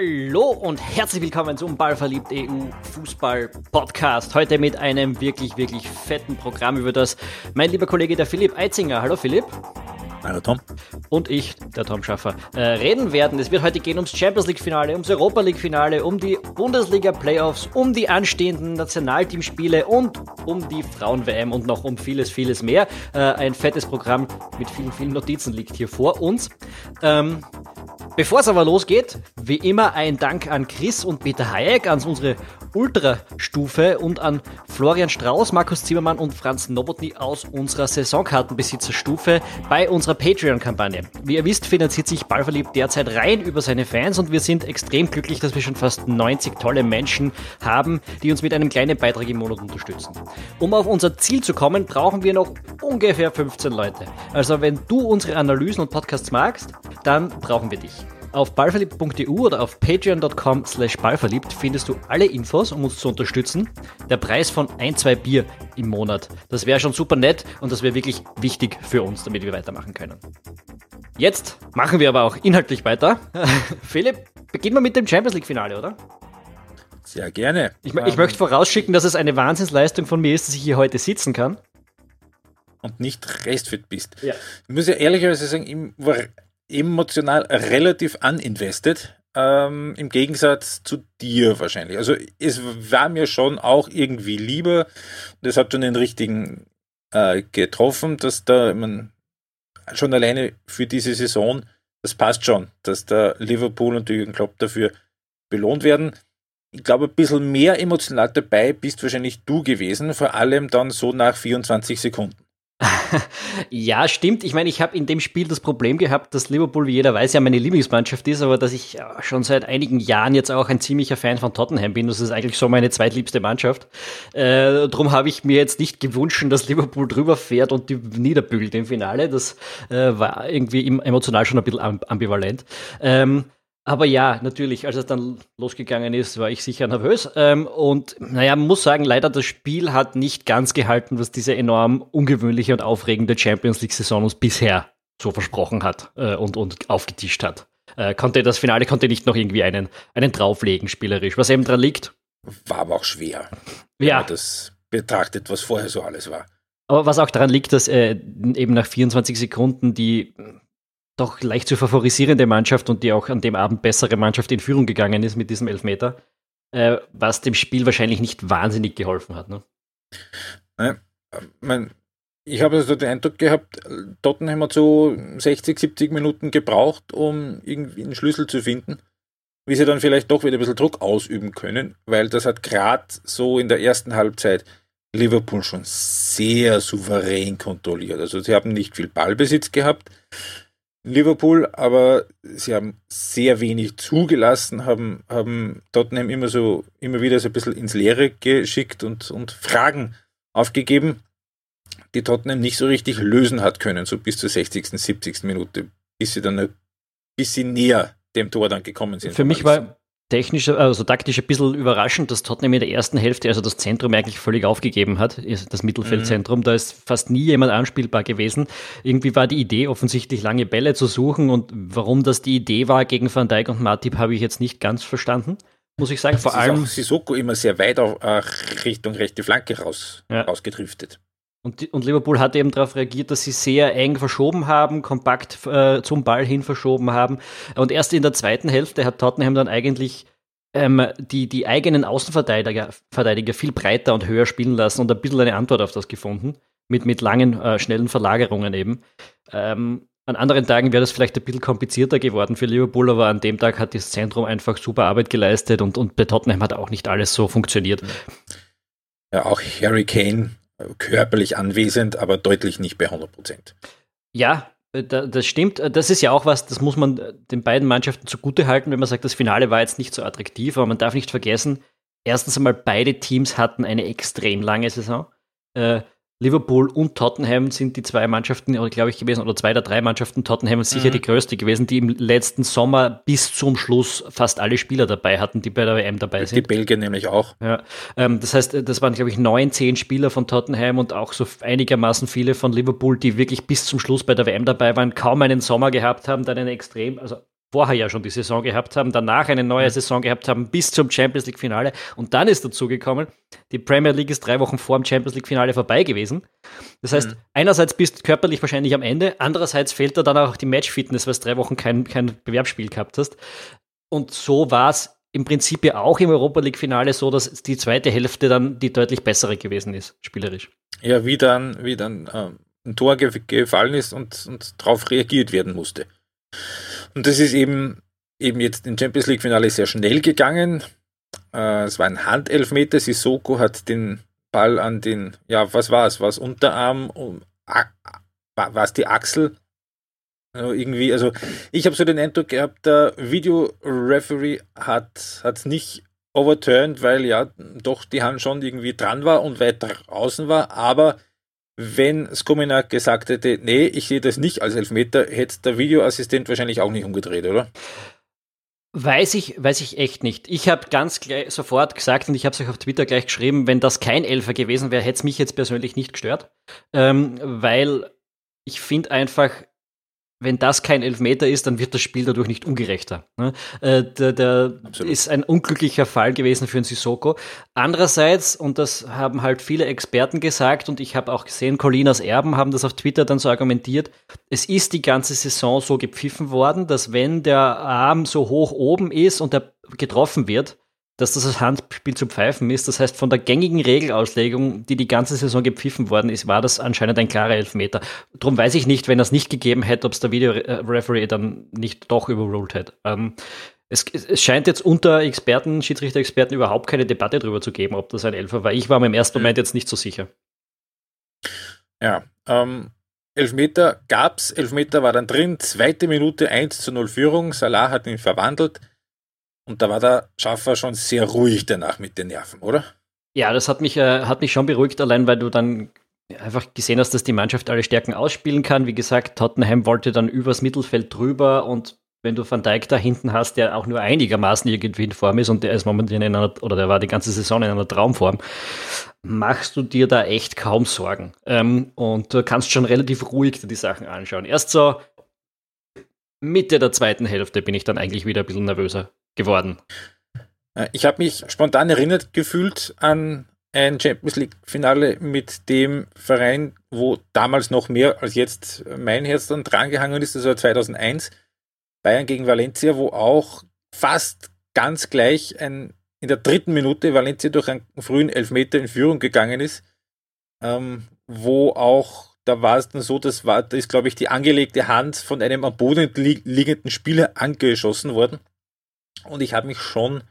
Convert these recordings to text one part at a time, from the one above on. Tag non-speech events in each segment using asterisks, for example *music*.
Hallo und herzlich willkommen zum Ballverliebt EU Fußball Podcast. Heute mit einem wirklich, wirklich fetten Programm, über das mein lieber Kollege der Philipp Eitzinger, hallo Philipp. Hallo Tom. Und ich, der Tom Schaffer, äh, reden werden. Es wird heute gehen ums Champions League Finale, ums Europa League Finale, um die Bundesliga Playoffs, um die anstehenden Nationalteamspiele und um die Frauen-WM und noch um vieles, vieles mehr. Äh, ein fettes Programm mit vielen, vielen Notizen liegt hier vor uns. Ähm, Bevor es aber losgeht, wie immer ein Dank an Chris und Peter Hayek, an unsere Ultrastufe und an Florian Strauß, Markus Zimmermann und Franz Nowotny aus unserer Saisonkartenbesitzerstufe bei unserer Patreon-Kampagne. Wie ihr wisst, finanziert sich Ballverliebt derzeit rein über seine Fans und wir sind extrem glücklich, dass wir schon fast 90 tolle Menschen haben, die uns mit einem kleinen Beitrag im Monat unterstützen. Um auf unser Ziel zu kommen, brauchen wir noch ungefähr 15 Leute. Also wenn du unsere Analysen und Podcasts magst, dann brauchen wir dich. Auf ballverliebt.eu oder auf patreon.com slash ballverliebt findest du alle Infos, um uns zu unterstützen. Der Preis von ein, zwei Bier im Monat. Das wäre schon super nett und das wäre wirklich wichtig für uns, damit wir weitermachen können. Jetzt machen wir aber auch inhaltlich weiter. *laughs* Philipp, beginnen wir mit dem Champions League Finale, oder? Sehr gerne. Ich, ich möchte vorausschicken, dass es eine Wahnsinnsleistung von mir ist, dass ich hier heute sitzen kann. Und nicht restfit bist. Ja. Ich muss ja ehrlicherweise sagen, ich war emotional relativ uninvested. Ähm, Im Gegensatz zu dir wahrscheinlich. Also es war mir schon auch irgendwie lieber. Das hat schon den richtigen äh, getroffen, dass da man schon alleine für diese Saison, das passt schon, dass da Liverpool und Jürgen Klopp dafür belohnt werden. Ich glaube, ein bisschen mehr emotional dabei bist wahrscheinlich du gewesen, vor allem dann so nach 24 Sekunden. Ja, stimmt. Ich meine, ich habe in dem Spiel das Problem gehabt, dass Liverpool, wie jeder weiß, ja meine Lieblingsmannschaft ist, aber dass ich schon seit einigen Jahren jetzt auch ein ziemlicher Fan von Tottenham bin. Das ist eigentlich so meine zweitliebste Mannschaft. Äh, drum habe ich mir jetzt nicht gewünscht, dass Liverpool drüber fährt und die niederbügelt im Finale. Das äh, war irgendwie emotional schon ein bisschen ambivalent. Ähm, aber ja, natürlich, als es dann losgegangen ist, war ich sicher nervös. Ähm, und naja, man muss sagen, leider das Spiel hat nicht ganz gehalten, was diese enorm ungewöhnliche und aufregende Champions League-Saison uns bisher so versprochen hat äh, und, und aufgetischt hat. Äh, konnte das Finale konnte nicht noch irgendwie einen, einen drauflegen, spielerisch. Was eben dran liegt. War aber auch schwer. Wenn ja. man das betrachtet, was vorher so alles war. Aber was auch daran liegt, dass äh, eben nach 24 Sekunden die doch leicht zu favorisierende Mannschaft und die auch an dem Abend bessere Mannschaft in Führung gegangen ist mit diesem Elfmeter, äh, was dem Spiel wahrscheinlich nicht wahnsinnig geholfen hat. Ne? Ja, mein, ich habe also den Eindruck gehabt, Tottenham hat so 60, 70 Minuten gebraucht, um irgendwie einen Schlüssel zu finden, wie sie dann vielleicht doch wieder ein bisschen Druck ausüben können, weil das hat gerade so in der ersten Halbzeit Liverpool schon sehr souverän kontrolliert. Also sie haben nicht viel Ballbesitz gehabt, Liverpool, aber sie haben sehr wenig zugelassen, haben, haben Tottenham immer so, immer wieder so ein bisschen ins Leere geschickt und, und Fragen aufgegeben, die Tottenham nicht so richtig lösen hat können, so bis zur 60., 70. Minute, bis sie dann ein bisschen näher dem Tor dann gekommen sind. Für mich war technisch, also taktisch ein bisschen überraschend, dass Tottenham in der ersten Hälfte, also das Zentrum eigentlich völlig aufgegeben hat, das Mittelfeldzentrum. Mhm. Da ist fast nie jemand anspielbar gewesen. Irgendwie war die Idee offensichtlich lange Bälle zu suchen und warum das die Idee war gegen Van Dijk und Matip, habe ich jetzt nicht ganz verstanden. Muss ich sagen, vor allem. Sissoko immer sehr weit auf, äh, Richtung rechte Flanke raus, ja. rausgedriftet. Und, und, Liverpool hat eben darauf reagiert, dass sie sehr eng verschoben haben, kompakt äh, zum Ball hin verschoben haben. Und erst in der zweiten Hälfte hat Tottenham dann eigentlich ähm, die, die eigenen Außenverteidiger Verteidiger viel breiter und höher spielen lassen und ein bisschen eine Antwort auf das gefunden. Mit, mit langen, äh, schnellen Verlagerungen eben. Ähm, an anderen Tagen wäre das vielleicht ein bisschen komplizierter geworden für Liverpool, aber an dem Tag hat das Zentrum einfach super Arbeit geleistet und, und bei Tottenham hat auch nicht alles so funktioniert. Ja, auch Harry Kane körperlich anwesend, aber deutlich nicht bei 100 Prozent. Ja, äh, das stimmt. Äh, das ist ja auch was, das muss man äh, den beiden Mannschaften zugute halten, wenn man sagt, das Finale war jetzt nicht so attraktiv, aber man darf nicht vergessen, erstens einmal beide Teams hatten eine extrem lange Saison. Liverpool und Tottenham sind die zwei Mannschaften, glaube ich, gewesen, oder zwei der drei Mannschaften. Tottenham ist sicher mhm. die größte gewesen, die im letzten Sommer bis zum Schluss fast alle Spieler dabei hatten, die bei der WM dabei sind. Die Belgier nämlich auch. Ja, ähm, das heißt, das waren, glaube ich, neun, zehn Spieler von Tottenham und auch so einigermaßen viele von Liverpool, die wirklich bis zum Schluss bei der WM dabei waren, kaum einen Sommer gehabt haben, dann eine extrem, also vorher ja schon die Saison gehabt haben, danach eine neue mhm. Saison gehabt haben bis zum Champions League Finale und dann ist dazu gekommen, die Premier League ist drei Wochen vor dem Champions League Finale vorbei gewesen. Das heißt, mhm. einerseits bist du körperlich wahrscheinlich am Ende, andererseits fehlt da dann auch die Match-Fitness, weil du drei Wochen kein, kein Bewerbsspiel gehabt hast. Und so war es im Prinzip ja auch im Europa League Finale so, dass die zweite Hälfte dann die deutlich bessere gewesen ist, spielerisch. Ja, wie dann, wie dann ähm, ein Tor ge gefallen ist und, und darauf reagiert werden musste. Und das ist eben, eben jetzt im Champions League Finale sehr schnell gegangen. Äh, es war ein Handelfmeter. Sissoko hat den Ball an den, ja, was war es? War es Unterarm? Um, war es die Achsel? Also irgendwie, also ich habe so den Eindruck gehabt, der Videoreferee hat es nicht overturned, weil ja doch die Hand schon irgendwie dran war und weit draußen war, aber wenn Skominak gesagt hätte, nee, ich sehe das nicht als Elfmeter, hätte der Videoassistent wahrscheinlich auch nicht umgedreht, oder? Weiß ich, weiß ich echt nicht. Ich habe ganz gleich, sofort gesagt und ich habe es euch auf Twitter gleich geschrieben, wenn das kein Elfer gewesen wäre, hätte es mich jetzt persönlich nicht gestört, ähm, weil ich finde einfach, wenn das kein Elfmeter ist, dann wird das Spiel dadurch nicht ungerechter. Ne? Äh, der, der ist ein unglücklicher Fall gewesen für den Sissoko. Andererseits, und das haben halt viele Experten gesagt, und ich habe auch gesehen, Colinas Erben haben das auf Twitter dann so argumentiert, es ist die ganze Saison so gepfiffen worden, dass wenn der Arm so hoch oben ist und er getroffen wird, dass das als Handspiel zu pfeifen ist. Das heißt, von der gängigen Regelauslegung, die die ganze Saison gepfiffen worden ist, war das anscheinend ein klarer Elfmeter. Darum weiß ich nicht, wenn es nicht gegeben hätte, ob es der Videoreferee dann nicht doch überruled hätte. Ähm, es, es, scheint jetzt unter Experten, Schiedsrichter-Experten überhaupt keine Debatte darüber zu geben, ob das ein Elfer war. Ich war mir im ersten Moment jetzt nicht so sicher. Ja, ähm, Elfmeter gab's, Elfmeter war dann drin, zweite Minute 1 zu 0 Führung, Salah hat ihn verwandelt. Und da war der Schaffer schon sehr ruhig danach mit den Nerven, oder? Ja, das hat mich, äh, hat mich schon beruhigt, allein weil du dann einfach gesehen hast, dass die Mannschaft alle Stärken ausspielen kann. Wie gesagt, Tottenham wollte dann übers Mittelfeld drüber und wenn du Van Dijk da hinten hast, der auch nur einigermaßen irgendwie in Form ist und der ist momentan in einer, oder der war die ganze Saison in einer Traumform, machst du dir da echt kaum Sorgen. Ähm, und du kannst schon relativ ruhig dir die Sachen anschauen. Erst so Mitte der zweiten Hälfte bin ich dann eigentlich wieder ein bisschen nervöser geworden. Äh, ich habe mich spontan erinnert gefühlt an ein Champions League-Finale mit dem Verein, wo damals noch mehr als jetzt mein Herz dann drangehangen ist, das war 2001, Bayern gegen Valencia, wo auch fast ganz gleich ein, in der dritten Minute Valencia durch einen frühen Elfmeter in Führung gegangen ist, ähm, wo auch, da war es dann so, das war, da ist glaube ich die angelegte Hand von einem am Boden liegenden Spieler angeschossen worden. Und ich habe mich schon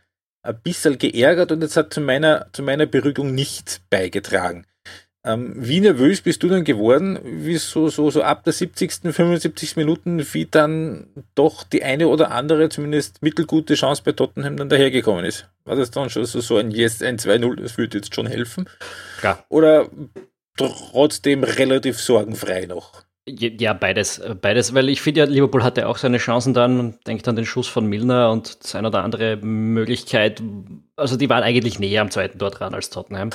ein bisschen geärgert und jetzt hat zu meiner, zu meiner Beruhigung nicht beigetragen. Ähm, wie nervös bist du denn geworden, wie so, so, so ab der 70., 75. Minuten, wie dann doch die eine oder andere, zumindest mittelgute Chance bei Tottenham dann dahergekommen ist? War das dann schon so, so ein Yes, ein 2-0, das würde jetzt schon helfen? Klar. Oder trotzdem relativ sorgenfrei noch? Ja, beides, beides, weil ich finde ja, Liverpool hatte auch seine Chancen dann und denkt an den Schuss von Milner und das eine oder andere Möglichkeit. Also die waren eigentlich näher am zweiten Tor dran als Tottenham.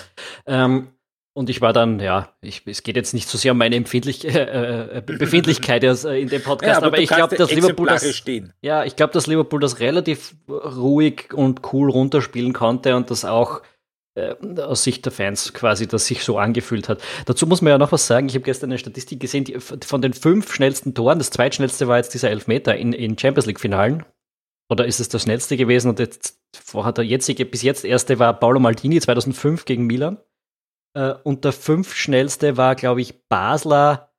Ähm, und ich war dann, ja, ich, es geht jetzt nicht so sehr um meine Empfindlich äh, äh Befindlichkeit äh, in dem Podcast, ja, aber, aber ich glaube, dass Liverpool das, stehen. ja, ich glaube, dass Liverpool das relativ ruhig und cool runterspielen konnte und das auch aus Sicht der Fans quasi, dass sich so angefühlt hat. Dazu muss man ja noch was sagen. Ich habe gestern eine Statistik gesehen, die, von den fünf schnellsten Toren, das zweitschnellste war jetzt dieser Elfmeter in, in Champions League-Finalen. Oder ist es das schnellste gewesen? Und jetzt vorher der jetzige, bis jetzt erste war Paolo Maldini 2005 gegen Milan. Äh, und der fünf schnellste war, glaube ich, Basler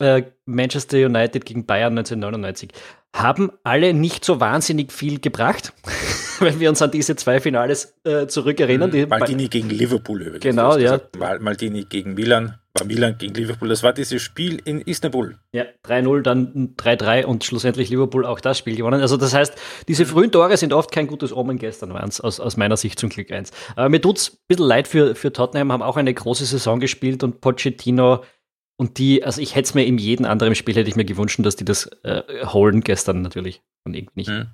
äh, Manchester United gegen Bayern 1999 haben alle nicht so wahnsinnig viel gebracht, *laughs* wenn wir uns an diese zwei Finales äh, zurückerinnern. Die Maldini gegen Liverpool übrigens. Genau, ja. Gesagt, Maldini gegen Milan, war Milan gegen Liverpool. Das war dieses Spiel in Istanbul. Ja, 3-0, dann 3-3 und schlussendlich Liverpool auch das Spiel gewonnen. Also das heißt, diese frühen Tore sind oft kein gutes Omen. Gestern waren es aus, aus meiner Sicht zum Glück eins. Aber mir tut es ein bisschen leid für, für Tottenham, haben auch eine große Saison gespielt und Pochettino und die, also ich hätte es mir in jedem anderen Spiel hätte ich mir gewünscht, dass die das äh, holen gestern natürlich und irgendwie nicht. Mhm.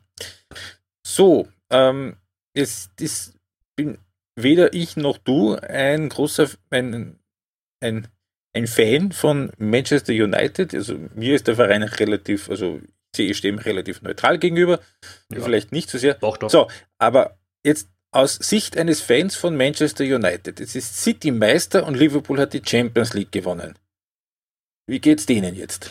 So, ähm, es ist, bin weder ich noch du ein großer, ein, ein, ein Fan von Manchester United. Also mir ist der Verein relativ, also sehe ich dem relativ neutral gegenüber. Ja. Vielleicht nicht so sehr. Doch, doch. So, aber jetzt aus Sicht eines Fans von Manchester United. Es ist City Meister und Liverpool hat die Champions League gewonnen. Wie geht's denen jetzt?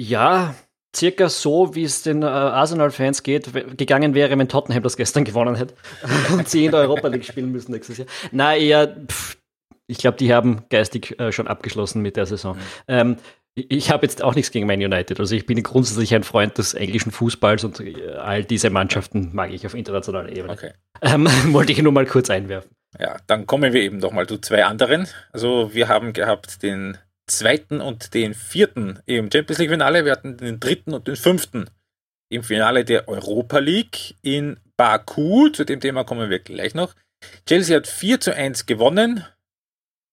Ja, circa so, wie es den äh, Arsenal-Fans geht, gegangen wäre, wenn Tottenham das gestern *laughs* gewonnen hätte *laughs* und sie in der Europa League spielen müssen nächstes Jahr. Na, eher, pff, ich glaube, die haben geistig äh, schon abgeschlossen mit der Saison. Mhm. Ähm, ich habe jetzt auch nichts gegen Man United. Also ich bin grundsätzlich ein Freund des englischen Fußballs und äh, all diese Mannschaften mag ich auf internationaler Ebene. Okay. Ähm, *laughs* wollte ich nur mal kurz einwerfen. Ja, dann kommen wir eben noch mal zu zwei anderen. Also wir haben gehabt den zweiten und den vierten im Champions League Finale. Wir hatten den dritten und den fünften im Finale der Europa League in Baku. Zu dem Thema kommen wir gleich noch. Chelsea hat 4 zu 1 gewonnen.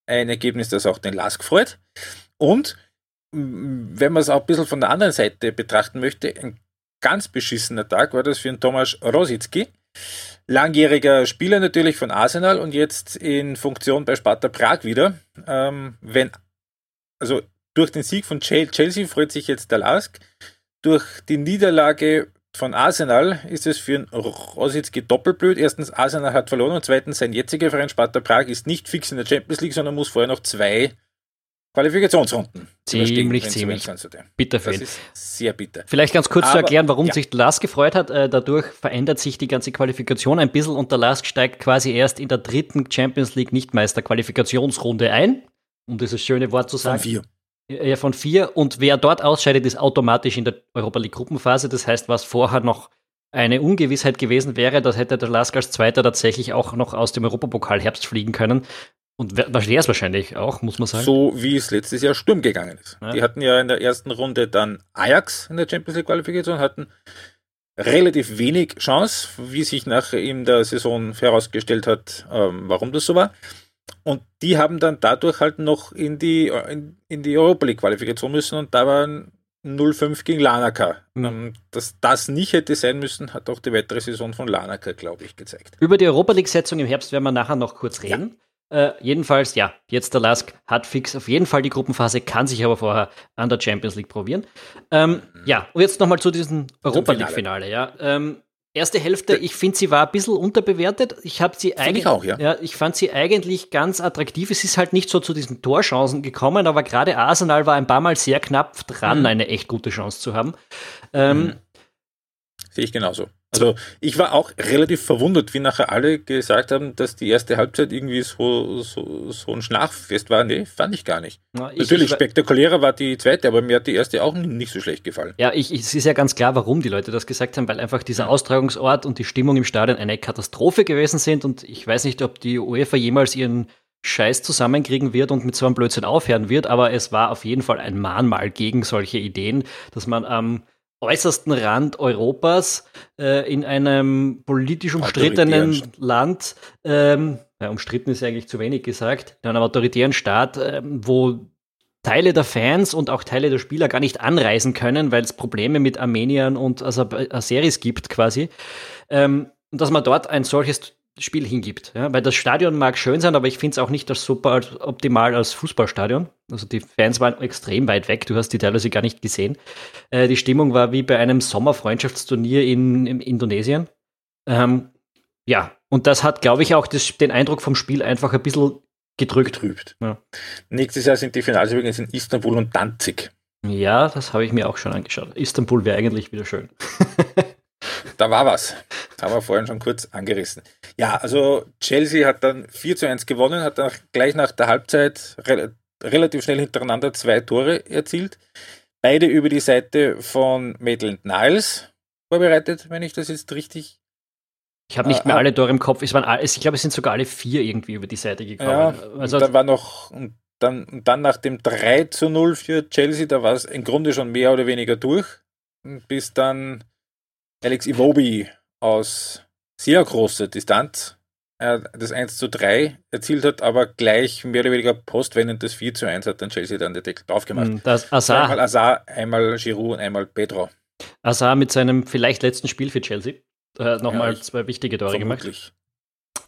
Ein Ergebnis, das auch den Lask freut. Und wenn man es auch ein bisschen von der anderen Seite betrachten möchte, ein ganz beschissener Tag war das für den Tomasz Rosicki. Langjähriger Spieler natürlich von Arsenal und jetzt in Funktion bei Sparta Prag wieder. Ähm, wenn, also durch den Sieg von Chelsea freut sich jetzt der Lask. Durch die Niederlage von Arsenal ist es für Rosicki doppelt blöd. Erstens, Arsenal hat verloren und zweitens, sein jetziger Verein Sparta Prag ist nicht fix in der Champions League, sondern muss vorher noch zwei Qualifikationsrunden. Ziemlich, ziemlich bitter für ihn. Sehr bitter. Vielleicht ganz kurz Aber, zu erklären, warum ja. sich Lask gefreut hat. Äh, dadurch verändert sich die ganze Qualifikation ein bisschen und der Lask steigt quasi erst in der dritten Champions League Nichtmeister-Qualifikationsrunde ein, um dieses schöne Wort zu sagen. Von vier. Ja, von vier. Und wer dort ausscheidet, ist automatisch in der Europa League Gruppenphase. Das heißt, was vorher noch eine Ungewissheit gewesen wäre, das hätte der Lask als Zweiter tatsächlich auch noch aus dem Europapokal Herbst fliegen können. Und wäre es wahrscheinlich auch, muss man sagen. So wie es letztes Jahr Sturm gegangen ist. Ja. Die hatten ja in der ersten Runde dann Ajax in der Champions League Qualifikation, hatten relativ wenig Chance, wie sich nach in der Saison herausgestellt hat, ähm, warum das so war. Und die haben dann dadurch halt noch in die, in, in die Europa League Qualifikation müssen und da waren 0-5 gegen Lanaka. Mhm. Ähm, dass das nicht hätte sein müssen, hat auch die weitere Saison von Lanaka, glaube ich, gezeigt. Über die Europa League-Setzung im Herbst werden wir nachher noch kurz reden. Ja. Äh, jedenfalls, ja, jetzt der Lask hat fix auf jeden Fall die Gruppenphase, kann sich aber vorher an der Champions League probieren. Ähm, ja, und jetzt nochmal zu diesem Europa League-Finale. Ja. Ähm, erste Hälfte, ich finde, sie war ein bisschen unterbewertet. Ich habe sie eigentlich auch, ja. ja. Ich fand sie eigentlich ganz attraktiv. Es ist halt nicht so zu diesen Torchancen gekommen, aber gerade Arsenal war ein paar Mal sehr knapp dran, mhm. eine echt gute Chance zu haben. Ähm, mhm. Sehe ich genauso. Also ich war auch relativ verwundert, wie nachher alle gesagt haben, dass die erste Halbzeit irgendwie so, so, so ein Schlafest war. Nee, fand ich gar nicht. Na, ich, Natürlich, ich, spektakulärer war die zweite, aber mir hat die erste auch nicht so schlecht gefallen. Ja, ich, es ist ja ganz klar, warum die Leute das gesagt haben, weil einfach dieser Austragungsort und die Stimmung im Stadion eine Katastrophe gewesen sind und ich weiß nicht, ob die UEFA jemals ihren Scheiß zusammenkriegen wird und mit so einem Blödsinn aufhören wird, aber es war auf jeden Fall ein Mahnmal gegen solche Ideen, dass man am ähm, äußersten Rand Europas äh, in einem politisch umstrittenen Land, ähm, ja, umstritten ist eigentlich zu wenig gesagt, in einem autoritären Staat, äh, wo Teile der Fans und auch Teile der Spieler gar nicht anreisen können, weil es Probleme mit Armeniern und Aseris gibt quasi. Ähm, und dass man dort ein solches Spiel hingibt. Ja? Weil das Stadion mag schön sein, aber ich finde es auch nicht das super optimal als Fußballstadion. Also die Fans waren extrem weit weg, du hast die teilweise gar nicht gesehen. Äh, die Stimmung war wie bei einem Sommerfreundschaftsturnier in, in Indonesien. Ähm, ja, und das hat, glaube ich, auch das, den Eindruck vom Spiel einfach ein bisschen gedrückt. Trübt. Ja. Nächstes Jahr sind die Finals übrigens in Istanbul und Danzig. Ja, das habe ich mir auch schon angeschaut. Istanbul wäre eigentlich wieder schön. *laughs* da war was. Haben wir vorhin schon kurz angerissen. Ja, also Chelsea hat dann 4 zu 1 gewonnen, hat dann gleich nach der Halbzeit re relativ schnell hintereinander zwei Tore erzielt. Beide über die Seite von Maitland Niles vorbereitet, wenn ich das jetzt richtig. Ich habe nicht mehr äh, alle Tore im Kopf. Es waren, ich glaube, es sind sogar alle vier irgendwie über die Seite gekommen. Ja, also, dann war noch, und dann, dann nach dem 3 zu 0 für Chelsea, da war es im Grunde schon mehr oder weniger durch. Bis dann Alex Iwobi aus sehr großer Distanz das 1 zu 3 erzielt hat, aber gleich mehr oder weniger postwendend das 4 zu 1 hat dann Chelsea dann den Deckel drauf gemacht. Hm, das Azar. Einmal Azar, einmal Giroud und einmal Pedro. Azar mit seinem vielleicht letzten Spiel für Chelsea. Äh, Nochmal ja, zwei wichtige Tore vermutlich. gemacht.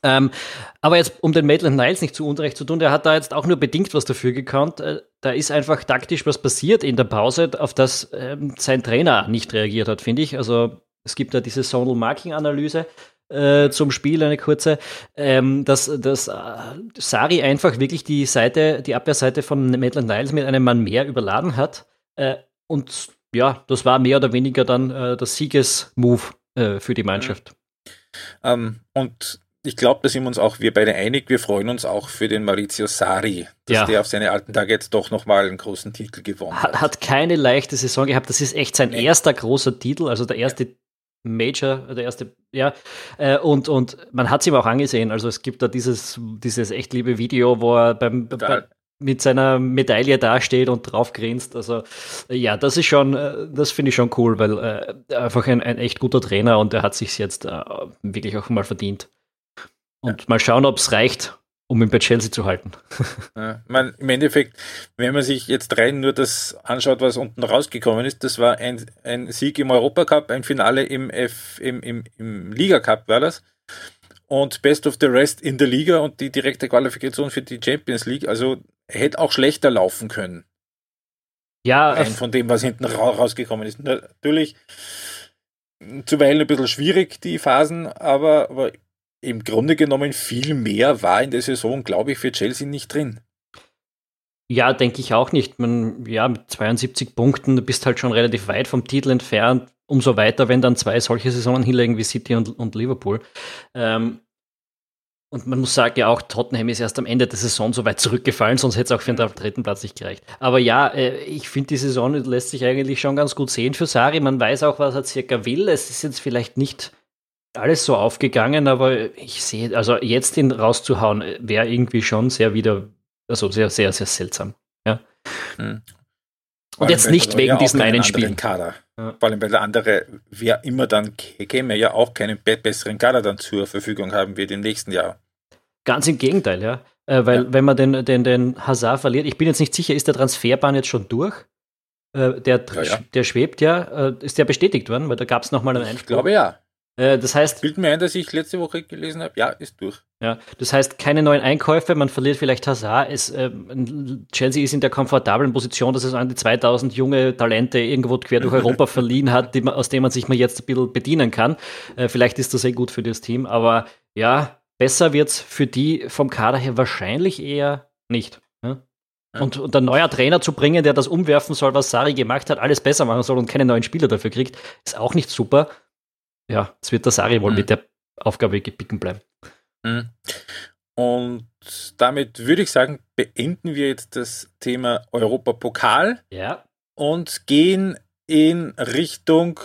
Ähm, aber jetzt, um den Maitland Niles nicht zu Unrecht zu tun, der hat da jetzt auch nur bedingt was dafür gekonnt. Äh, da ist einfach taktisch was passiert in der Pause, auf das ähm, sein Trainer nicht reagiert hat, finde ich. Also es gibt da diese Zonal Marking Analyse äh, zum Spiel, eine kurze, ähm, dass, dass äh, Sari einfach wirklich die Seite, die Abwehrseite von Maitland Niles mit einem Mann mehr überladen hat. Äh, und ja, das war mehr oder weniger dann äh, das Siegesmove äh, für die Mannschaft. Ähm, und ich glaube, da sind wir uns auch wir beide einig. Wir freuen uns auch für den Maurizio Sari, dass ja. der auf seine alten Tage jetzt doch nochmal einen großen Titel gewonnen hat. Hat keine leichte Saison gehabt. Das ist echt sein nee. erster großer Titel, also der erste Major, der erste, ja. Äh, und, und man hat es ihm auch angesehen. Also es gibt da dieses, dieses echt liebe Video, wo er beim, bei, mit seiner Medaille dasteht und drauf grinst. Also ja, das ist schon, äh, das finde ich schon cool, weil äh, einfach ein, ein echt guter Trainer und er hat sich jetzt äh, wirklich auch mal verdient. Und ja. mal schauen, ob es reicht, um ihn bei Chelsea zu halten. *laughs* Ja, man, Im Endeffekt, wenn man sich jetzt rein nur das anschaut, was unten rausgekommen ist, das war ein, ein Sieg im Europacup, ein Finale im, F, im, im, im Liga Cup war das. Und Best of the Rest in der Liga und die direkte Qualifikation für die Champions League. Also hätte auch schlechter laufen können. Ja. Rein von dem, was hinten rausgekommen ist. Natürlich zuweilen ein bisschen schwierig, die Phasen, aber, aber im Grunde genommen viel mehr war in der Saison, glaube ich, für Chelsea nicht drin. Ja, denke ich auch nicht. Man, ja, mit 72 Punkten, du bist halt schon relativ weit vom Titel entfernt. Umso weiter, wenn dann zwei solche Saisonen hinlegen wie City und, und Liverpool. Ähm, und man muss sagen, ja auch Tottenham ist erst am Ende der Saison so weit zurückgefallen, sonst hätte es auch für den dritten Platz nicht gereicht. Aber ja, äh, ich finde, die Saison lässt sich eigentlich schon ganz gut sehen für Sari. Man weiß auch, was er circa will. Es ist jetzt vielleicht nicht alles so aufgegangen, aber ich sehe, also jetzt ihn rauszuhauen, wäre irgendwie schon sehr wieder, also sehr, sehr, sehr seltsam. Ja. Hm. Und jetzt nicht wegen diesen einen Spielen. Kader. Ja. Vor allem, weil der andere, wer immer dann käme, ja auch keinen besseren Kader dann zur Verfügung haben wird im nächsten Jahr. Ganz im Gegenteil, ja. Äh, weil, ja. wenn man den, den, den Hazard verliert, ich bin jetzt nicht sicher, ist der Transferbahn jetzt schon durch? Äh, der, ja, der schwebt ja. Äh, ist der bestätigt worden? Weil da gab es nochmal einen Einspruch. Ich glaube ja. Äh, das heißt. Bild mir ein, dass ich letzte Woche gelesen habe, ja, ist durch. Ja, das heißt, keine neuen Einkäufe, man verliert vielleicht Hazard. Es, äh, Chelsea ist in der komfortablen Position, dass es an die 2000 junge Talente irgendwo quer durch Europa *laughs* verliehen hat, die, aus denen man sich mal jetzt ein bisschen bedienen kann. Äh, vielleicht ist das sehr gut für das Team, aber ja, besser wird es für die vom Kader her wahrscheinlich eher nicht. Ja? Und, und ein neuer Trainer zu bringen, der das umwerfen soll, was Sari gemacht hat, alles besser machen soll und keine neuen Spieler dafür kriegt, ist auch nicht super ja, es wird der Sari wohl mhm. mit der Aufgabe gebicken bleiben. Mhm. Und damit würde ich sagen, beenden wir jetzt das Thema Europapokal ja. und gehen in Richtung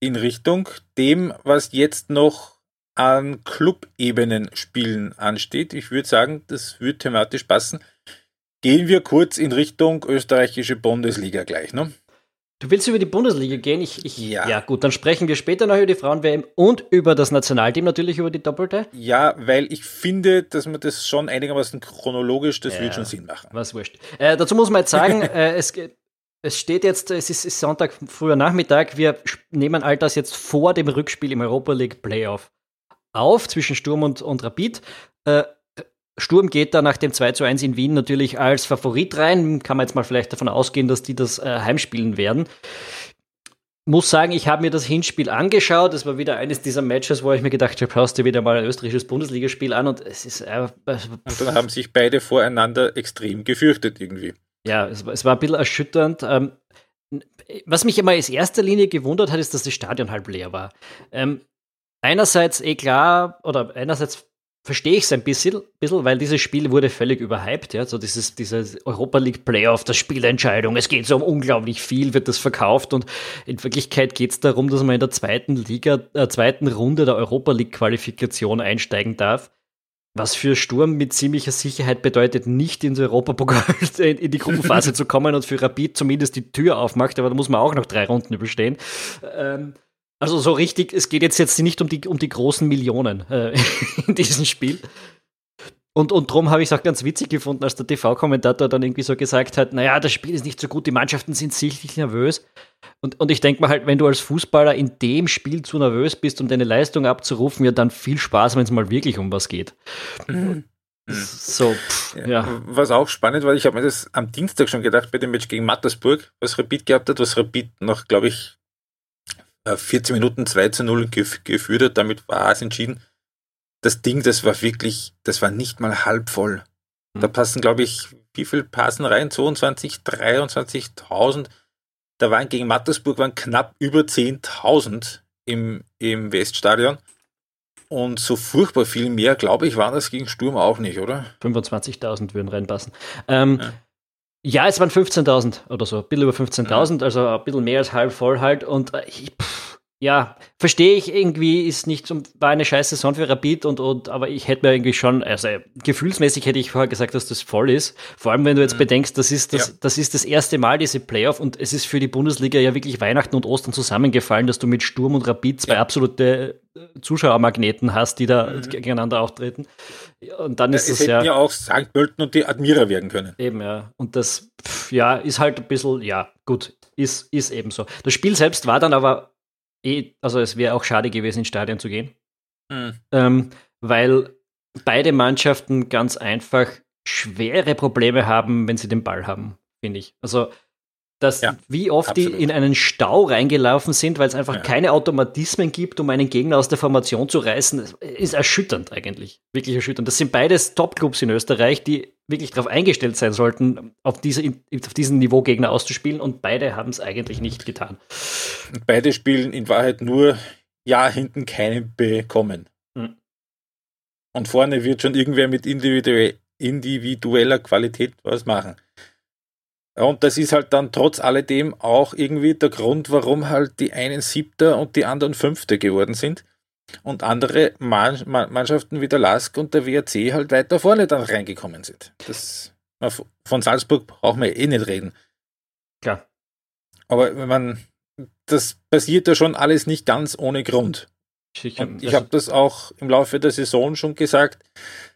in Richtung dem, was jetzt noch an Clubebenen Spielen ansteht. Ich würde sagen, das wird thematisch passen. Gehen wir kurz in Richtung österreichische Bundesliga gleich, ne? Du willst über die Bundesliga gehen? Ich, ich, ja. ja, gut, dann sprechen wir später noch über die Frauen-WM und über das Nationalteam natürlich, über die Doppelte. Ja, weil ich finde, dass man das schon einigermaßen chronologisch, das ja, wird schon Sinn machen. Was wurscht. Äh, dazu muss man jetzt sagen, *laughs* äh, es, es steht jetzt, es ist, ist Sonntag früher Nachmittag, wir nehmen all das jetzt vor dem Rückspiel im Europa League Playoff auf zwischen Sturm und, und Rapid. Äh, Sturm geht da nach dem 2 zu 1 in Wien natürlich als Favorit rein. Kann man jetzt mal vielleicht davon ausgehen, dass die das äh, heimspielen werden. Muss sagen, ich habe mir das Hinspiel angeschaut. Es war wieder eines dieser Matches, wo ich mir gedacht habe, schaust dir wieder mal ein österreichisches Bundesligaspiel an und es ist. Äh, und dann haben sich beide voreinander extrem gefürchtet irgendwie. Ja, es, es war ein bisschen erschütternd. Ähm, was mich immer in erster Linie gewundert hat, ist, dass das Stadion halb leer war. Ähm, einerseits eh klar, oder einerseits verstehe ich es ein bisschen, bisschen, weil dieses Spiel wurde völlig überhyped. Ja? So dieses, dieses Europa League Playoff, das Spielentscheidung, es geht so um unglaublich viel, wird das verkauft und in Wirklichkeit geht es darum, dass man in der zweiten Liga, äh, zweiten Runde der Europa League Qualifikation einsteigen darf. Was für Sturm mit ziemlicher Sicherheit bedeutet, nicht ins Europapokal *laughs* in die Gruppenphase *laughs* zu kommen und für Rapid zumindest die Tür aufmacht, aber da muss man auch noch drei Runden überstehen. Ähm, also so richtig, es geht jetzt, jetzt nicht um die, um die großen Millionen äh, *laughs* in diesem Spiel. Und, und darum habe ich es auch ganz witzig gefunden, als der TV-Kommentator dann irgendwie so gesagt hat, naja, das Spiel ist nicht so gut, die Mannschaften sind sichtlich nervös. Und, und ich denke mal halt, wenn du als Fußballer in dem Spiel zu nervös bist, um deine Leistung abzurufen, ja dann viel Spaß, wenn es mal wirklich um was geht. Mhm. So, pff, ja. Was auch spannend war, ich habe mir das am Dienstag schon gedacht bei dem Match gegen Mattersburg, was Rapid gehabt hat, was Rapid noch, glaube ich, 14 äh, Minuten 2 zu 0 gef geführt hat, damit war es entschieden. Das Ding, das war wirklich, das war nicht mal halb voll. Mhm. Da passen, glaube ich, wie viel passen rein? 22, 23.000. Da waren gegen Mattersburg waren knapp über 10.000 im, im Weststadion. Und so furchtbar viel mehr, glaube ich, war das gegen Sturm auch nicht, oder? 25.000 würden reinpassen. Ähm, ja. Ja. es waren 15.000 oder so, ein bisschen über 15.000, ja. also ein bisschen mehr als halb voll halt. Und äh, ich, pff, ja, verstehe ich irgendwie, ist nicht so, war eine scheiß Saison für Rapid und, und, aber ich hätte mir irgendwie schon, also gefühlsmäßig hätte ich vorher gesagt, dass das voll ist. Vor allem, wenn du jetzt mhm. bedenkst, das ist das, ja. das ist das erste Mal diese Playoff und es ist für die Bundesliga ja wirklich Weihnachten und Ostern zusammengefallen, dass du mit Sturm und Rapid zwei ja. absolute äh, Zuschauermagneten hast, die da mhm. gegeneinander auftreten. Und dann ist ja, es, es ja. ja auch St. Pölten und die Admira werden können. Eben, ja. Und das, pff, ja, ist halt ein bisschen, ja, gut, ist, ist eben so. Das Spiel selbst war dann aber eh, also es wäre auch schade gewesen, ins Stadion zu gehen. Mhm. Ähm, weil beide Mannschaften ganz einfach schwere Probleme haben, wenn sie den Ball haben, finde ich. Also dass ja, wie oft absolut. die in einen Stau reingelaufen sind, weil es einfach ja. keine Automatismen gibt, um einen Gegner aus der Formation zu reißen, ist erschütternd eigentlich. Wirklich erschütternd. Das sind beides Top-Clubs in Österreich, die wirklich darauf eingestellt sein sollten, auf, diese, auf diesen Niveau Gegner auszuspielen und beide haben es eigentlich nicht getan. Beide spielen in Wahrheit nur ja hinten keinen bekommen. Mhm. Und vorne wird schon irgendwer mit individueller Qualität was machen. Und das ist halt dann trotz alledem auch irgendwie der Grund, warum halt die einen Siebter und die anderen Fünfte geworden sind. Und andere Mannschaften wie der Lask und der WRC halt weiter vorne dann reingekommen sind. Das, von Salzburg brauchen wir eh nicht reden. Klar. Aber wenn man, das passiert ja schon alles nicht ganz ohne Grund. Ich habe das auch im Laufe der Saison schon gesagt.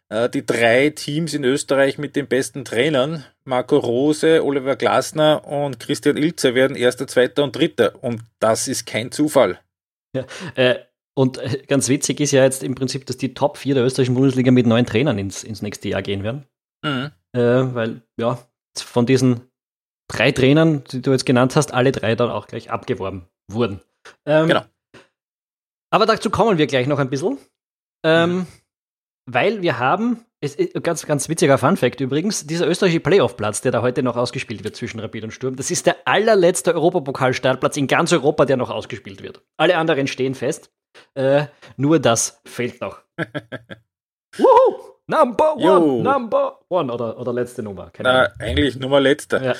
Äh, die drei Teams in Österreich mit den besten Trainern, Marco Rose, Oliver Glasner und Christian Ilze, werden Erster, Zweiter und Dritter. Und das ist kein Zufall. Ja, äh, und äh, ganz witzig ist ja jetzt im Prinzip, dass die Top 4 der österreichischen Bundesliga mit neun Trainern ins, ins nächste Jahr gehen werden. Mhm. Äh, weil, ja, von diesen drei Trainern, die du jetzt genannt hast, alle drei dann auch gleich abgeworben wurden. Ähm, genau. Aber dazu kommen wir gleich noch ein bisschen. Ähm, mhm weil wir haben, es, ganz, ganz witziger Fun-Fact übrigens, dieser österreichische Playoff-Platz, der da heute noch ausgespielt wird zwischen Rapid und Sturm, das ist der allerletzte Europapokal-Startplatz in ganz Europa, der noch ausgespielt wird. Alle anderen stehen fest. Äh, nur das fehlt noch. *laughs* Wuhu! Number one, Yo. number one oder, oder letzte Nummer. Na, eigentlich Nummer letzte. Ja.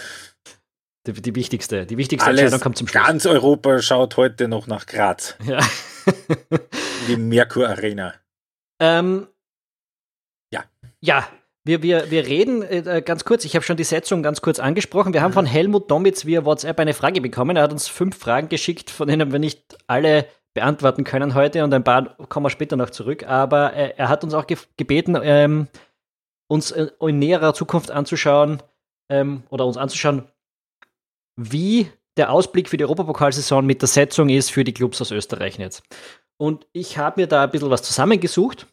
Die, die, wichtigste, die wichtigste Alles, Entscheidung kommt zum Schluss. Ganz Europa schaut heute noch nach Graz. *laughs* Ja. die Merkur Arena. Ähm, ja, wir, wir, wir reden äh, ganz kurz, ich habe schon die Setzung ganz kurz angesprochen. Wir haben von Helmut Domitz via WhatsApp eine Frage bekommen. Er hat uns fünf Fragen geschickt, von denen wir nicht alle beantworten können heute und ein paar kommen wir später noch zurück. Aber äh, er hat uns auch ge gebeten, ähm, uns äh, in näherer Zukunft anzuschauen ähm, oder uns anzuschauen, wie der Ausblick für die Europapokalsaison mit der Setzung ist für die Clubs aus Österreich jetzt. Und ich habe mir da ein bisschen was zusammengesucht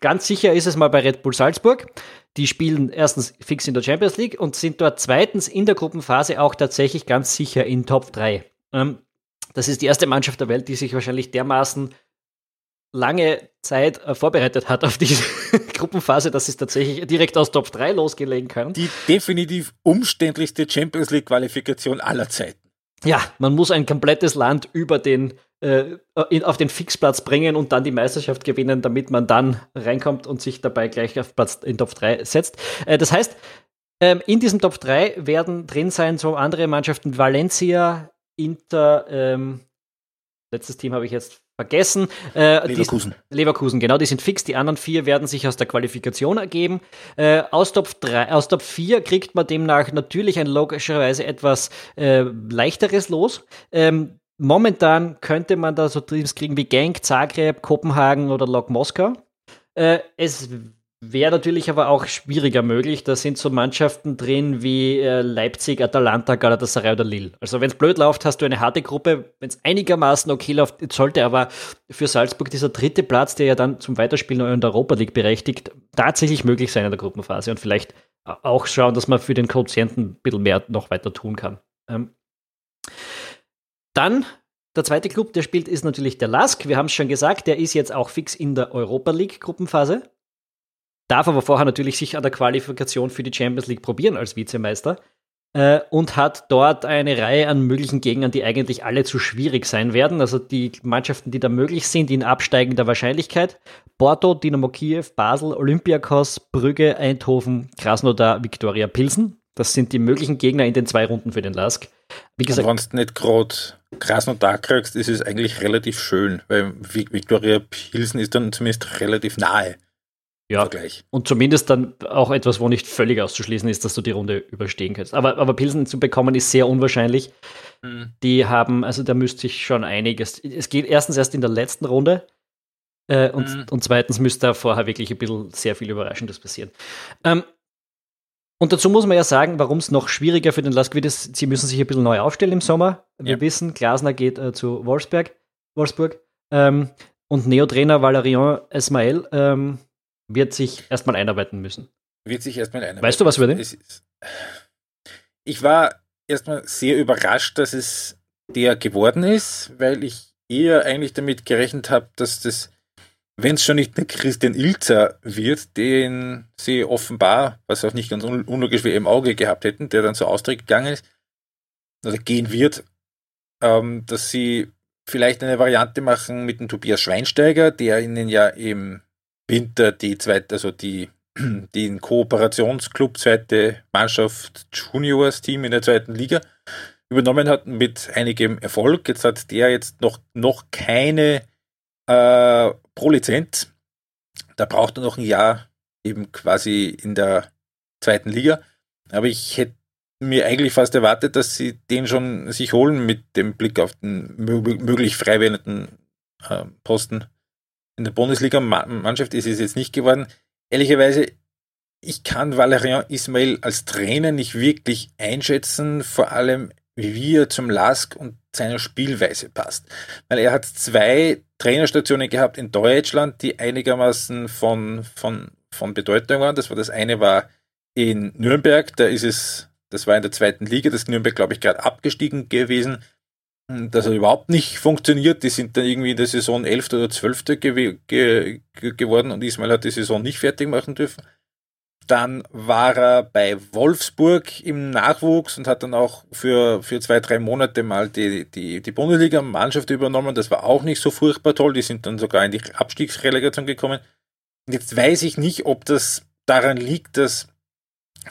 Ganz sicher ist es mal bei Red Bull Salzburg. Die spielen erstens fix in der Champions League und sind dort zweitens in der Gruppenphase auch tatsächlich ganz sicher in Top 3. Ähm, das ist die erste Mannschaft der Welt, die sich wahrscheinlich dermaßen lange Zeit äh, vorbereitet hat auf diese *laughs* Gruppenphase, dass sie es tatsächlich direkt aus Top 3 losgelegen können. Die definitiv umständlichste Champions League Qualifikation aller Zeiten. Ja, man muss ein komplettes Land über den äh, in, auf den Fixplatz bringen und dann die Meisterschaft gewinnen, damit man dann reinkommt und sich dabei gleich auf Platz in Top 3 setzt. Äh, das heißt, ähm, in diesem Top 3 werden drin sein so andere Mannschaften Valencia, Inter, ähm, letztes Team habe ich jetzt vergessen. Äh, Leverkusen. Die, Leverkusen, genau, die sind fix. Die anderen vier werden sich aus der Qualifikation ergeben. Äh, aus, Top 3, aus Top 4 kriegt man demnach natürlich ein logischerweise etwas äh, leichteres Los. Ähm, momentan könnte man da so Teams kriegen wie Genk, Zagreb, Kopenhagen oder Lok Moskau. Äh, es wäre natürlich aber auch schwieriger möglich. Da sind so Mannschaften drin wie äh, Leipzig, Atalanta, Galatasaray oder Lille. Also wenn es blöd läuft, hast du eine harte Gruppe. Wenn es einigermaßen okay läuft, sollte aber für Salzburg dieser dritte Platz, der ja dann zum Weiterspielen in der Europa League berechtigt, tatsächlich möglich sein in der Gruppenphase und vielleicht auch schauen, dass man für den Quotienten ein bisschen mehr noch weiter tun kann. Ähm, dann der zweite Club, der spielt, ist natürlich der Lask. Wir haben es schon gesagt, der ist jetzt auch fix in der Europa League Gruppenphase. Darf aber vorher natürlich sich an der Qualifikation für die Champions League probieren als Vizemeister. Äh, und hat dort eine Reihe an möglichen Gegnern, die eigentlich alle zu schwierig sein werden. Also die Mannschaften, die da möglich sind, in absteigender Wahrscheinlichkeit. Porto, Dynamo Kiew, Basel, Olympiakos, Brügge, Eindhoven, Krasnodar, Viktoria Pilsen. Das sind die möglichen Gegner in den zwei Runden für den Lask. Wie gesagt, wenn du nicht gerade Krasnodar kriegst, ist es eigentlich relativ schön, weil Viktoria Pilsen ist dann zumindest relativ nahe. Ja, Vergleich. und zumindest dann auch etwas, wo nicht völlig auszuschließen ist, dass du die Runde überstehen kannst. Aber, aber Pilsen zu bekommen ist sehr unwahrscheinlich. Mhm. Die haben, also da müsste sich schon einiges. Es geht erstens erst in der letzten Runde äh, und, mhm. und zweitens müsste da vorher wirklich ein bisschen sehr viel Überraschendes passieren. Ähm, und dazu muss man ja sagen, warum es noch schwieriger für den Lask ist, sie müssen sich ein bisschen neu aufstellen im Sommer. Wir ja. wissen, Glasner geht äh, zu Wolfsberg, Wolfsburg ähm, und Neotrainer Valerian Esmael ähm, wird sich erstmal einarbeiten müssen. Wird sich erstmal einarbeiten. Weißt du, was würde? Ich war erstmal sehr überrascht, dass es der geworden ist, weil ich eher eigentlich damit gerechnet habe, dass das, wenn es schon nicht der Christian Ilzer wird, den sie offenbar, was auch nicht ganz un unlogisch wie im Auge gehabt hätten, der dann zur Austria gegangen ist, oder gehen wird, ähm, dass sie vielleicht eine Variante machen mit dem Tobias Schweinsteiger, der ihnen ja im Winter die zweite, also die, *clears throat* den Kooperationsclub zweite Mannschaft Juniors Team in der zweiten Liga übernommen hat mit einigem Erfolg. Jetzt hat der jetzt noch, noch keine äh, Pro-Lizenz. Da braucht er noch ein Jahr eben quasi in der zweiten Liga. Aber ich hätte mir eigentlich fast erwartet, dass sie den schon sich holen mit dem Blick auf den möglich frei werdenden äh, Posten in der Bundesliga-Mannschaft ist es jetzt nicht geworden. Ehrlicherweise, ich kann Valerian Ismail als Trainer nicht wirklich einschätzen, vor allem wie er zum Lask und seiner Spielweise passt. Weil er hat zwei Trainerstationen gehabt in Deutschland, die einigermaßen von, von, von Bedeutung waren. Das war das eine war in Nürnberg, da ist es, das war in der zweiten Liga, das Nürnberg, glaube ich, gerade abgestiegen gewesen das hat überhaupt nicht funktioniert. Die sind dann irgendwie in der Saison 11. oder 12. Ge ge geworden und Ismail hat die Saison nicht fertig machen dürfen. Dann war er bei Wolfsburg im Nachwuchs und hat dann auch für, für zwei, drei Monate mal die, die, die Bundesliga-Mannschaft übernommen. Das war auch nicht so furchtbar toll. Die sind dann sogar in die Abstiegsrelegation gekommen. Und jetzt weiß ich nicht, ob das daran liegt, dass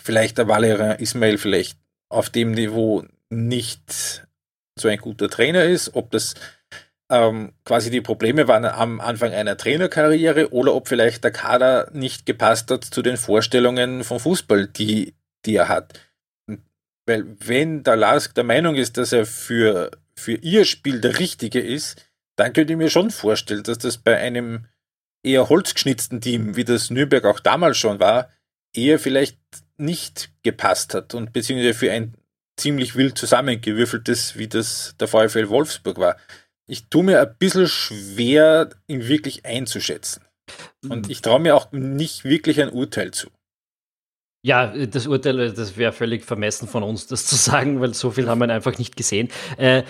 vielleicht der Valerian Ismail vielleicht auf dem Niveau nicht so ein guter Trainer ist, ob das ähm, quasi die Probleme waren am Anfang einer Trainerkarriere oder ob vielleicht der Kader nicht gepasst hat zu den Vorstellungen vom Fußball, die, die er hat. Weil wenn der Lask der Meinung ist, dass er für, für ihr Spiel der Richtige ist, dann könnte ich mir schon vorstellen, dass das bei einem eher holzgeschnitzten Team, wie das Nürnberg auch damals schon war, eher vielleicht nicht gepasst hat und beziehungsweise für ein ziemlich wild zusammengewürfeltes, wie das der VfL Wolfsburg war. Ich tue mir ein bisschen schwer, ihn wirklich einzuschätzen. Und mhm. ich traue mir auch nicht wirklich ein Urteil zu. Ja, das Urteil, das wäre völlig vermessen von uns, das zu sagen, weil so viel haben wir einfach nicht gesehen. Äh,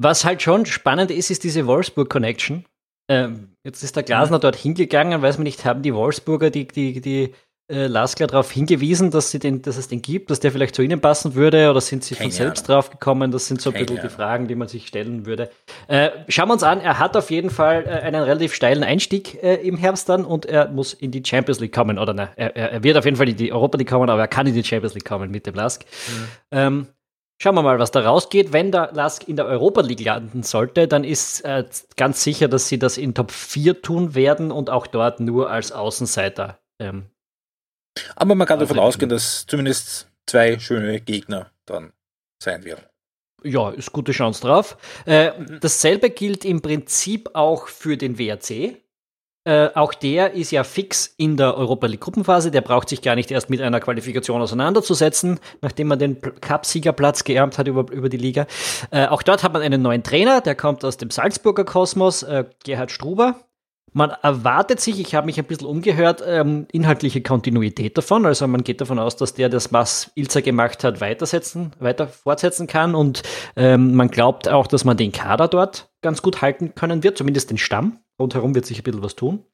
was halt schon spannend ist, ist diese Wolfsburg-Connection. Äh, jetzt ist der Glasner dort hingegangen, weiß man nicht, haben die Wolfsburger die, die, die äh, Laskler darauf hingewiesen, dass, sie den, dass es den gibt, dass der vielleicht zu ihnen passen würde oder sind sie Keine von selbst Ahnung. drauf gekommen? Das sind so ein bisschen die Fragen, die man sich stellen würde. Äh, schauen wir uns an, er hat auf jeden Fall äh, einen relativ steilen Einstieg äh, im Herbst dann und er muss in die Champions League kommen oder ne, er, er wird auf jeden Fall in die Europa League kommen, aber er kann in die Champions League kommen mit dem Lask. Mhm. Ähm, Schauen wir mal, was da rausgeht. Wenn der Lask in der Europa League landen sollte, dann ist äh, ganz sicher, dass sie das in Top 4 tun werden und auch dort nur als Außenseiter ähm, aber man kann davon ausgehen, dass zumindest zwei schöne Gegner dann sein werden. Ja, ist gute Chance drauf. Äh, mhm. dasselbe gilt im Prinzip auch für den WRC. Äh, auch der ist ja fix in der Europa League Gruppenphase. Der braucht sich gar nicht erst mit einer Qualifikation auseinanderzusetzen, nachdem man den Cup-Siegerplatz geerbt hat über, über die Liga. Äh, auch dort hat man einen neuen Trainer, der kommt aus dem Salzburger Kosmos, äh, Gerhard Struber. Man erwartet sich, ich habe mich ein bisschen umgehört, ähm, inhaltliche Kontinuität davon. Also man geht davon aus, dass der das, was Ilzer gemacht hat, weitersetzen, weiter fortsetzen kann. Und ähm, man glaubt auch, dass man den Kader dort ganz gut halten können wird, zumindest den Stamm. Rundherum wird sich ein bisschen was tun.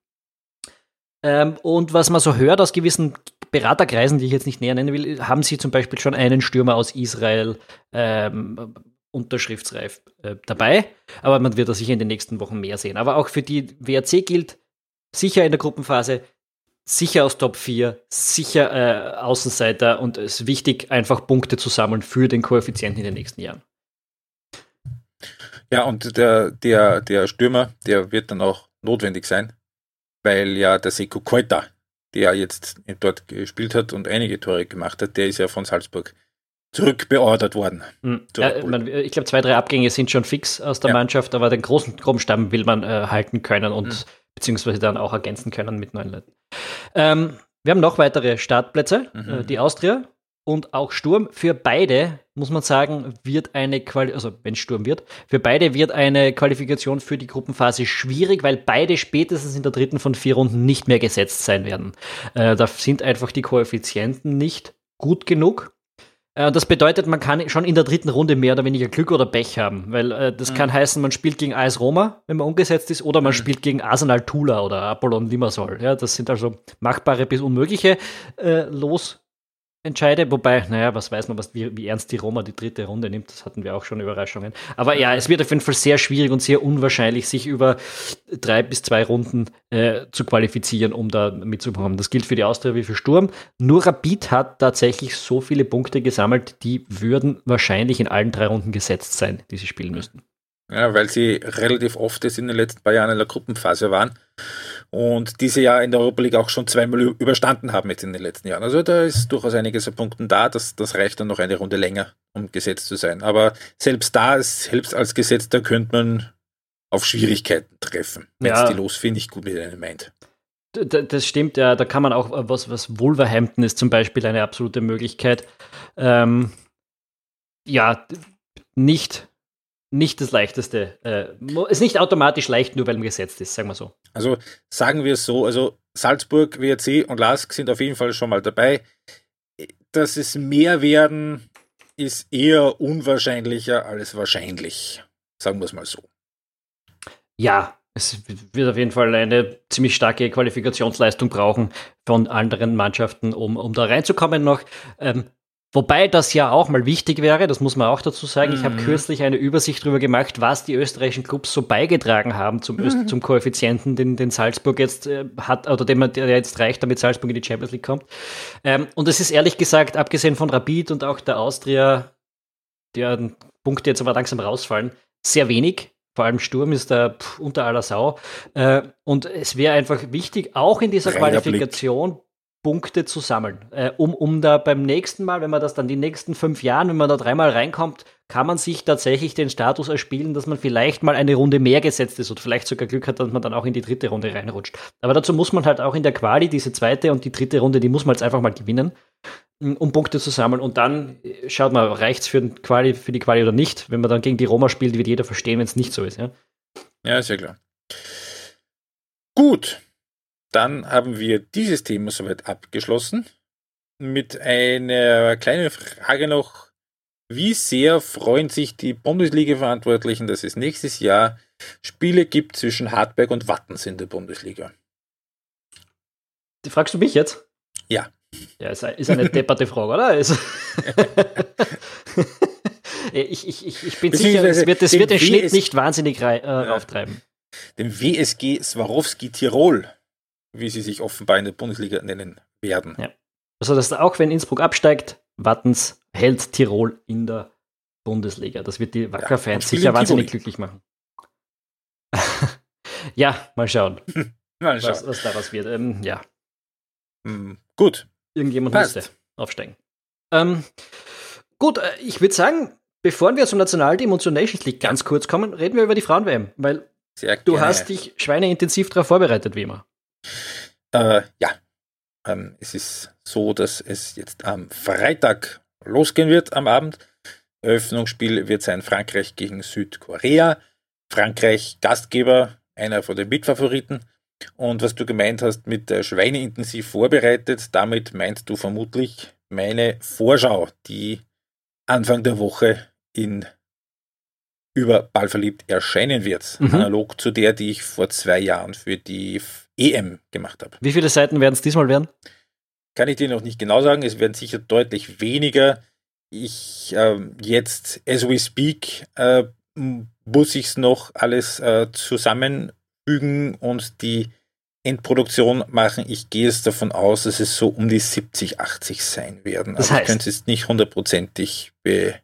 Ähm, und was man so hört aus gewissen Beraterkreisen, die ich jetzt nicht näher nennen will, haben sie zum Beispiel schon einen Stürmer aus Israel ähm, unterschriftsreif äh, dabei. Aber man wird da sicher in den nächsten Wochen mehr sehen. Aber auch für die WRC gilt sicher in der Gruppenphase, sicher aus Top 4, sicher äh, Außenseiter und es ist wichtig, einfach Punkte zu sammeln für den Koeffizienten in den nächsten Jahren. Ja, und der, der, der Stürmer, der wird dann auch notwendig sein, weil ja der Seko Koita, der jetzt dort gespielt hat und einige Tore gemacht hat, der ist ja von Salzburg zurückbeordert worden. Mhm. Ja, man, ich glaube, zwei, drei Abgänge sind schon fix aus der ja. Mannschaft, aber den großen Gruppenstamm will man äh, halten können und mhm. beziehungsweise dann auch ergänzen können mit neuen Leuten. Ähm, wir haben noch weitere Startplätze. Mhm. Äh, die Austria und auch Sturm. Für beide, muss man sagen, wird eine Quali also wenn Sturm wird, für beide wird eine Qualifikation für die Gruppenphase schwierig, weil beide spätestens in der dritten von vier Runden nicht mehr gesetzt sein werden. Äh, da sind einfach die Koeffizienten nicht gut genug. Äh, das bedeutet, man kann schon in der dritten Runde mehr oder weniger Glück oder Pech haben, weil äh, das mhm. kann heißen, man spielt gegen AS Roma, wenn man umgesetzt ist, oder man mhm. spielt gegen Arsenal Tula oder Apollon Limassol. Ja, das sind also machbare bis unmögliche äh, Los entscheide. Wobei, naja, was weiß man, was, wie, wie, ernst die Roma die dritte Runde nimmt. Das hatten wir auch schon Überraschungen. Aber ja, es wird auf jeden Fall sehr schwierig und sehr unwahrscheinlich, sich über drei bis zwei Runden äh, zu qualifizieren, um da mitzubekommen. Das gilt für die Austria wie für Sturm. Nur Rapid hat tatsächlich so viele Punkte gesammelt, die würden wahrscheinlich in allen drei Runden gesetzt sein, die sie spielen müssten. Ja, weil sie relativ oft jetzt in den letzten paar Jahren in der Gruppenphase waren und diese ja in der Europa League auch schon zweimal überstanden haben jetzt in den letzten Jahren. Also da ist durchaus einiges an Punkten da, das, das reicht dann noch eine Runde länger, um gesetzt zu sein. Aber selbst da, selbst als Gesetzter, könnte man auf Schwierigkeiten treffen, wenn es ja. die Los nicht gut mit einem meint. Das stimmt, ja, da kann man auch, was, was Wolverhampton ist zum Beispiel eine absolute Möglichkeit. Ähm, ja, nicht nicht das leichteste. Äh, ist nicht automatisch leicht, nur weil man gesetzt ist, sagen wir so. Also sagen wir es so, also Salzburg, WRC und Lask sind auf jeden Fall schon mal dabei. Dass es mehr werden, ist eher unwahrscheinlicher als wahrscheinlich. Sagen wir es mal so. Ja, es wird auf jeden Fall eine ziemlich starke Qualifikationsleistung brauchen von anderen Mannschaften, um, um da reinzukommen noch. Ähm, Wobei das ja auch mal wichtig wäre, das muss man auch dazu sagen. Mhm. Ich habe kürzlich eine Übersicht darüber gemacht, was die österreichischen Clubs so beigetragen haben zum, mhm. zum Koeffizienten, den, den Salzburg jetzt äh, hat, oder den, der jetzt reicht, damit Salzburg in die Champions League kommt. Ähm, und es ist ehrlich gesagt, abgesehen von Rapid und auch der Austria, deren Punkte jetzt aber langsam rausfallen, sehr wenig. Vor allem Sturm ist da pff, unter aller Sau. Äh, und es wäre einfach wichtig, auch in dieser Reiner Qualifikation Blick. Punkte zu sammeln. Äh, um, um da beim nächsten Mal, wenn man das dann die nächsten fünf Jahren, wenn man da dreimal reinkommt, kann man sich tatsächlich den Status erspielen, dass man vielleicht mal eine Runde mehr gesetzt ist und vielleicht sogar Glück hat, dass man dann auch in die dritte Runde reinrutscht. Aber dazu muss man halt auch in der Quali, diese zweite und die dritte Runde, die muss man jetzt einfach mal gewinnen, um Punkte zu sammeln. Und dann äh, schaut man, reicht es für, für die Quali oder nicht. Wenn man dann gegen die Roma spielt, wird jeder verstehen, wenn es nicht so ist. Ja, ja ist ja klar. Gut, dann haben wir dieses Thema soweit abgeschlossen. Mit einer kleinen Frage noch. Wie sehr freuen sich die Bundesliga-Verantwortlichen, dass es nächstes Jahr Spiele gibt zwischen Hartberg und Wattens in der Bundesliga? Die fragst du mich jetzt? Ja. Ja, ist, eine depperte Frage, oder? *laughs* ich, ich, ich, ich bin sicher, es wird, es wird den Schnitt nicht wahnsinnig äh, auftreiben. Dem WSG Swarovski Tirol wie sie sich offenbar in der Bundesliga nennen werden. Ja. Also, dass auch wenn Innsbruck absteigt, Wattens hält Tirol in der Bundesliga. Das wird die Wacker-Fans ja, sicher wahnsinnig glücklich machen. *laughs* ja, mal schauen, *laughs* mal schauen. Was, was, daraus wird. Ähm, ja. Mm, gut. Irgendjemand Passt. musste aufsteigen. Ähm, gut, äh, ich würde sagen, bevor wir zum Nationalteam und zur Nations League ganz kurz kommen, reden wir über die Frauen-WM, weil du hast dich schweineintensiv darauf vorbereitet, wie immer. Äh, ja. Ähm, es ist so, dass es jetzt am Freitag losgehen wird am Abend. Eröffnungsspiel wird sein Frankreich gegen Südkorea. Frankreich Gastgeber, einer von den Mitfavoriten. Und was du gemeint hast mit der Schweineintensiv vorbereitet, damit meinst du vermutlich meine Vorschau, die Anfang der Woche in über Ballverliebt erscheinen wird. Mhm. Analog zu der, die ich vor zwei Jahren für die EM gemacht habe. Wie viele Seiten werden es diesmal werden? Kann ich dir noch nicht genau sagen. Es werden sicher deutlich weniger. Ich äh, jetzt, as we speak, äh, muss ich es noch alles äh, zusammenfügen und die Endproduktion machen. Ich gehe es davon aus, dass es so um die 70, 80 sein werden. Das heißt, ich könnte es nicht hundertprozentig be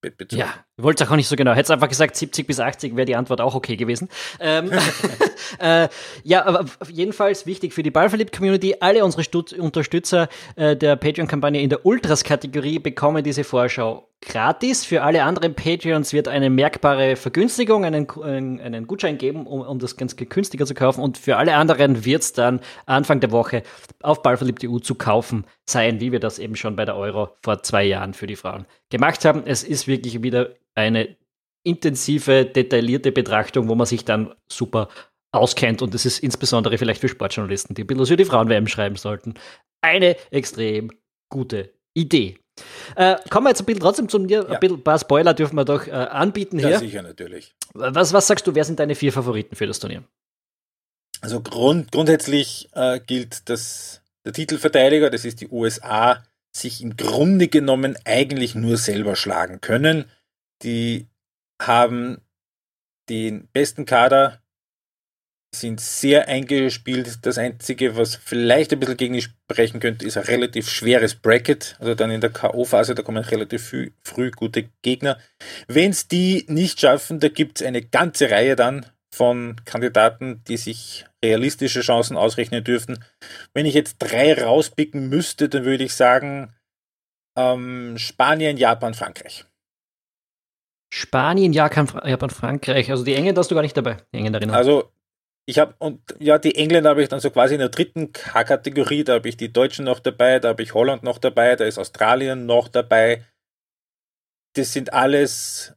Bitte. Ja, ich wollte es auch nicht so genau. Hätte einfach gesagt, 70 bis 80 wäre die Antwort auch okay gewesen. Ähm, *laughs* *laughs* äh, ja, aber jedenfalls wichtig für die Ballverliebt-Community. Alle unsere Stut Unterstützer äh, der Patreon-Kampagne in der Ultras-Kategorie bekommen diese Vorschau gratis. Für alle anderen Patreons wird eine merkbare Vergünstigung, einen, einen Gutschein geben, um, um das ganz günstiger zu kaufen. Und für alle anderen wird es dann Anfang der Woche auf Ballverliebt.eu zu kaufen sein, wie wir das eben schon bei der Euro vor zwei Jahren für die Frauen gemacht haben. Es ist wirklich wieder eine intensive, detaillierte Betrachtung, wo man sich dann super auskennt. Und das ist insbesondere vielleicht für Sportjournalisten, die ein bisschen über die Frauen-WM schreiben sollten, eine extrem gute Idee. Äh, kommen wir jetzt ein bisschen trotzdem zu dir. Ja. Ein, bisschen, ein paar Spoiler dürfen wir doch äh, anbieten hier. Ja, sicher, natürlich. Was, was sagst du, wer sind deine vier Favoriten für das Turnier? Also grund, grundsätzlich äh, gilt, dass der Titelverteidiger, das ist die USA, sich im Grunde genommen eigentlich nur selber schlagen können. Die haben den besten Kader sind sehr eingespielt. Das Einzige, was vielleicht ein bisschen gegen die sprechen könnte, ist ein relativ schweres Bracket. Also dann in der K.O.-Phase, da kommen relativ früh, früh gute Gegner. Wenn es die nicht schaffen, da gibt es eine ganze Reihe dann von Kandidaten, die sich realistische Chancen ausrechnen dürften. Wenn ich jetzt drei rauspicken müsste, dann würde ich sagen ähm, Spanien, Japan, Frankreich. Spanien, Japan, Frankreich. Also die Engländer hast du gar nicht dabei, die Engländerinnen. Also ich habe, und ja, die Engländer habe ich dann so quasi in der dritten K-Kategorie, da habe ich die Deutschen noch dabei, da habe ich Holland noch dabei, da ist Australien noch dabei. Das sind alles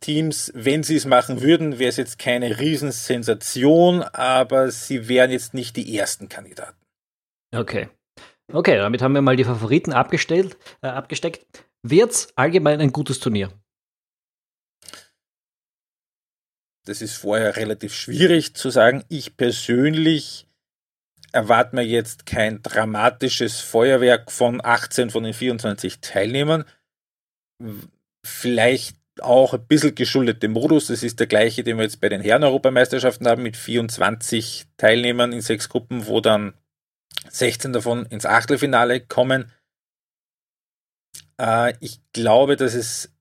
Teams, wenn sie es machen würden, wäre es jetzt keine Riesensensation, aber sie wären jetzt nicht die ersten Kandidaten. Okay. Okay, damit haben wir mal die Favoriten abgestellt, äh, abgesteckt. Wird es allgemein ein gutes Turnier? Das ist vorher relativ schwierig zu sagen. Ich persönlich erwarte mir jetzt kein dramatisches Feuerwerk von 18 von den 24 Teilnehmern. Vielleicht auch ein bisschen geschuldet dem Modus. Das ist der gleiche, den wir jetzt bei den Herren-Europameisterschaften haben, mit 24 Teilnehmern in sechs Gruppen, wo dann 16 davon ins Achtelfinale kommen. Äh, ich glaube, dass es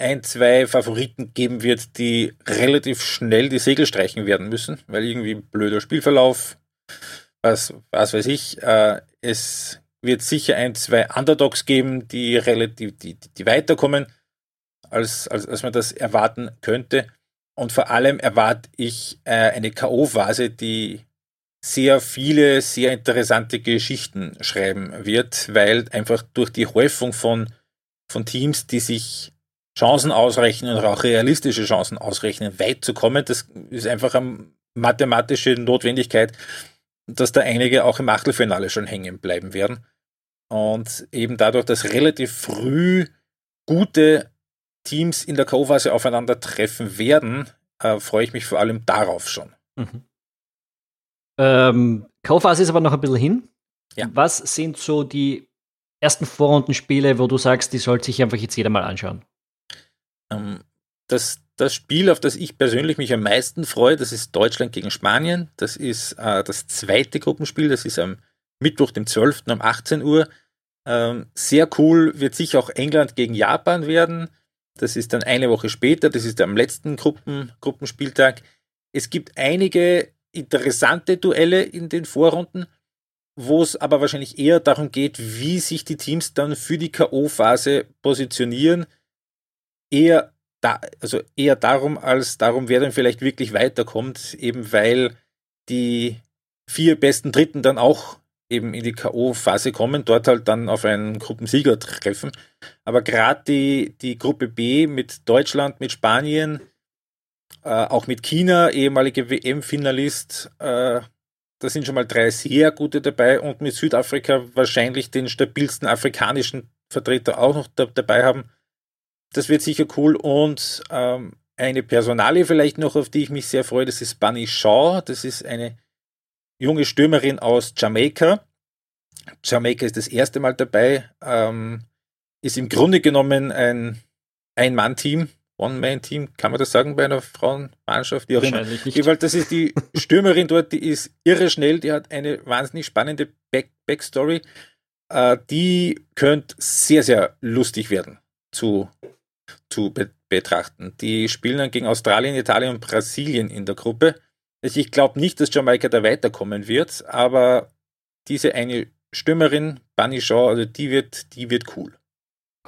ein, zwei Favoriten geben wird, die relativ schnell die Segel streichen werden müssen, weil irgendwie blöder Spielverlauf, was, was weiß ich. Äh, es wird sicher ein, zwei Underdogs geben, die relativ, die, die weiterkommen, als, als, als man das erwarten könnte. Und vor allem erwarte ich äh, eine K.O.-Phase, die sehr viele, sehr interessante Geschichten schreiben wird, weil einfach durch die Häufung von, von Teams, die sich Chancen ausrechnen oder auch realistische Chancen ausrechnen, weit zu kommen. Das ist einfach eine mathematische Notwendigkeit, dass da einige auch im Achtelfinale schon hängen bleiben werden. Und eben dadurch, dass relativ früh gute Teams in der K.O.-Phase aufeinandertreffen werden, äh, freue ich mich vor allem darauf schon. Mhm. Ähm, K.O.-Phase ist aber noch ein bisschen hin. Ja. Was sind so die ersten Vorrundenspiele, wo du sagst, die sollte sich einfach jetzt jeder mal anschauen? Ähm, das, das Spiel, auf das ich persönlich mich am meisten freue, das ist Deutschland gegen Spanien. Das ist äh, das zweite Gruppenspiel, das ist am Mittwoch, dem 12. um 18 Uhr. Ähm, sehr cool wird sicher auch England gegen Japan werden. Das ist dann eine Woche später, das ist am letzten Gruppen, Gruppenspieltag. Es gibt einige interessante Duelle in den Vorrunden, wo es aber wahrscheinlich eher darum geht, wie sich die Teams dann für die K.O.-Phase positionieren eher da, also eher darum, als darum, wer dann vielleicht wirklich weiterkommt, eben weil die vier besten Dritten dann auch eben in die K.O.-Phase kommen, dort halt dann auf einen Gruppensieger treffen. Aber gerade die, die Gruppe B mit Deutschland, mit Spanien, äh, auch mit China, ehemalige WM-Finalist, äh, da sind schon mal drei sehr gute dabei und mit Südafrika wahrscheinlich den stabilsten afrikanischen Vertreter auch noch da, dabei haben. Das wird sicher cool und ähm, eine Personalie vielleicht noch, auf die ich mich sehr freue, das ist Bunny Shaw. Das ist eine junge Stürmerin aus Jamaika. Jamaika ist das erste Mal dabei, ähm, ist im Grunde genommen ein Ein-Mann-Team, One-Man-Team, kann man das sagen bei einer Frauenmannschaft? Wie auch immer. Jedenfalls, das ist die Stürmerin dort, die ist irre schnell, die hat eine wahnsinnig spannende Back Backstory. Äh, die könnte sehr, sehr lustig werden zu, zu be betrachten. Die spielen dann gegen Australien, Italien und Brasilien in der Gruppe. Ich glaube nicht, dass Jamaika da weiterkommen wird, aber diese eine Stürmerin, Bunny Shaw, also die wird, die wird cool.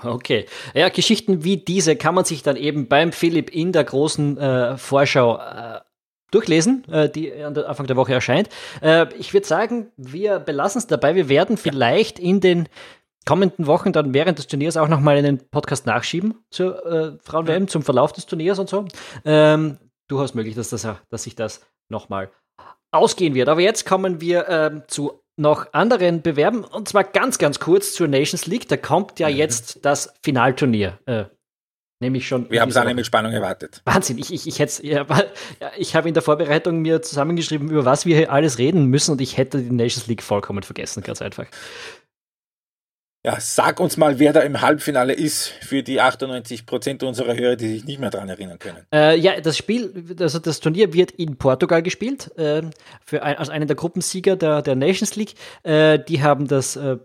Okay. Ja, Geschichten wie diese kann man sich dann eben beim Philipp in der großen äh, Vorschau äh, durchlesen, äh, die Anfang der Woche erscheint. Äh, ich würde sagen, wir belassen es dabei. Wir werden vielleicht in den kommenden Wochen dann während des Turniers auch nochmal einen Podcast nachschieben zur äh, Frauen-WM, zum Verlauf des Turniers und so. Ähm, durchaus möglich, dass, das, dass sich das nochmal ausgehen wird. Aber jetzt kommen wir ähm, zu noch anderen bewerben. Und zwar ganz, ganz kurz zur Nations League. Da kommt ja mhm. jetzt das Finalturnier. Äh, nämlich schon. Wir haben es alle mit Spannung erwartet. Wahnsinn. Ich, ich, ich, ja, ich habe in der Vorbereitung mir zusammengeschrieben, über was wir hier alles reden müssen und ich hätte die Nations League vollkommen vergessen, ganz einfach. Ja, sag uns mal, wer da im Halbfinale ist für die 98 Prozent unserer Hörer, die sich nicht mehr daran erinnern können. Äh, ja, das Spiel, also das Turnier wird in Portugal gespielt, äh, für ein, als einen der Gruppensieger der, der Nations League. Äh, die haben das, äh,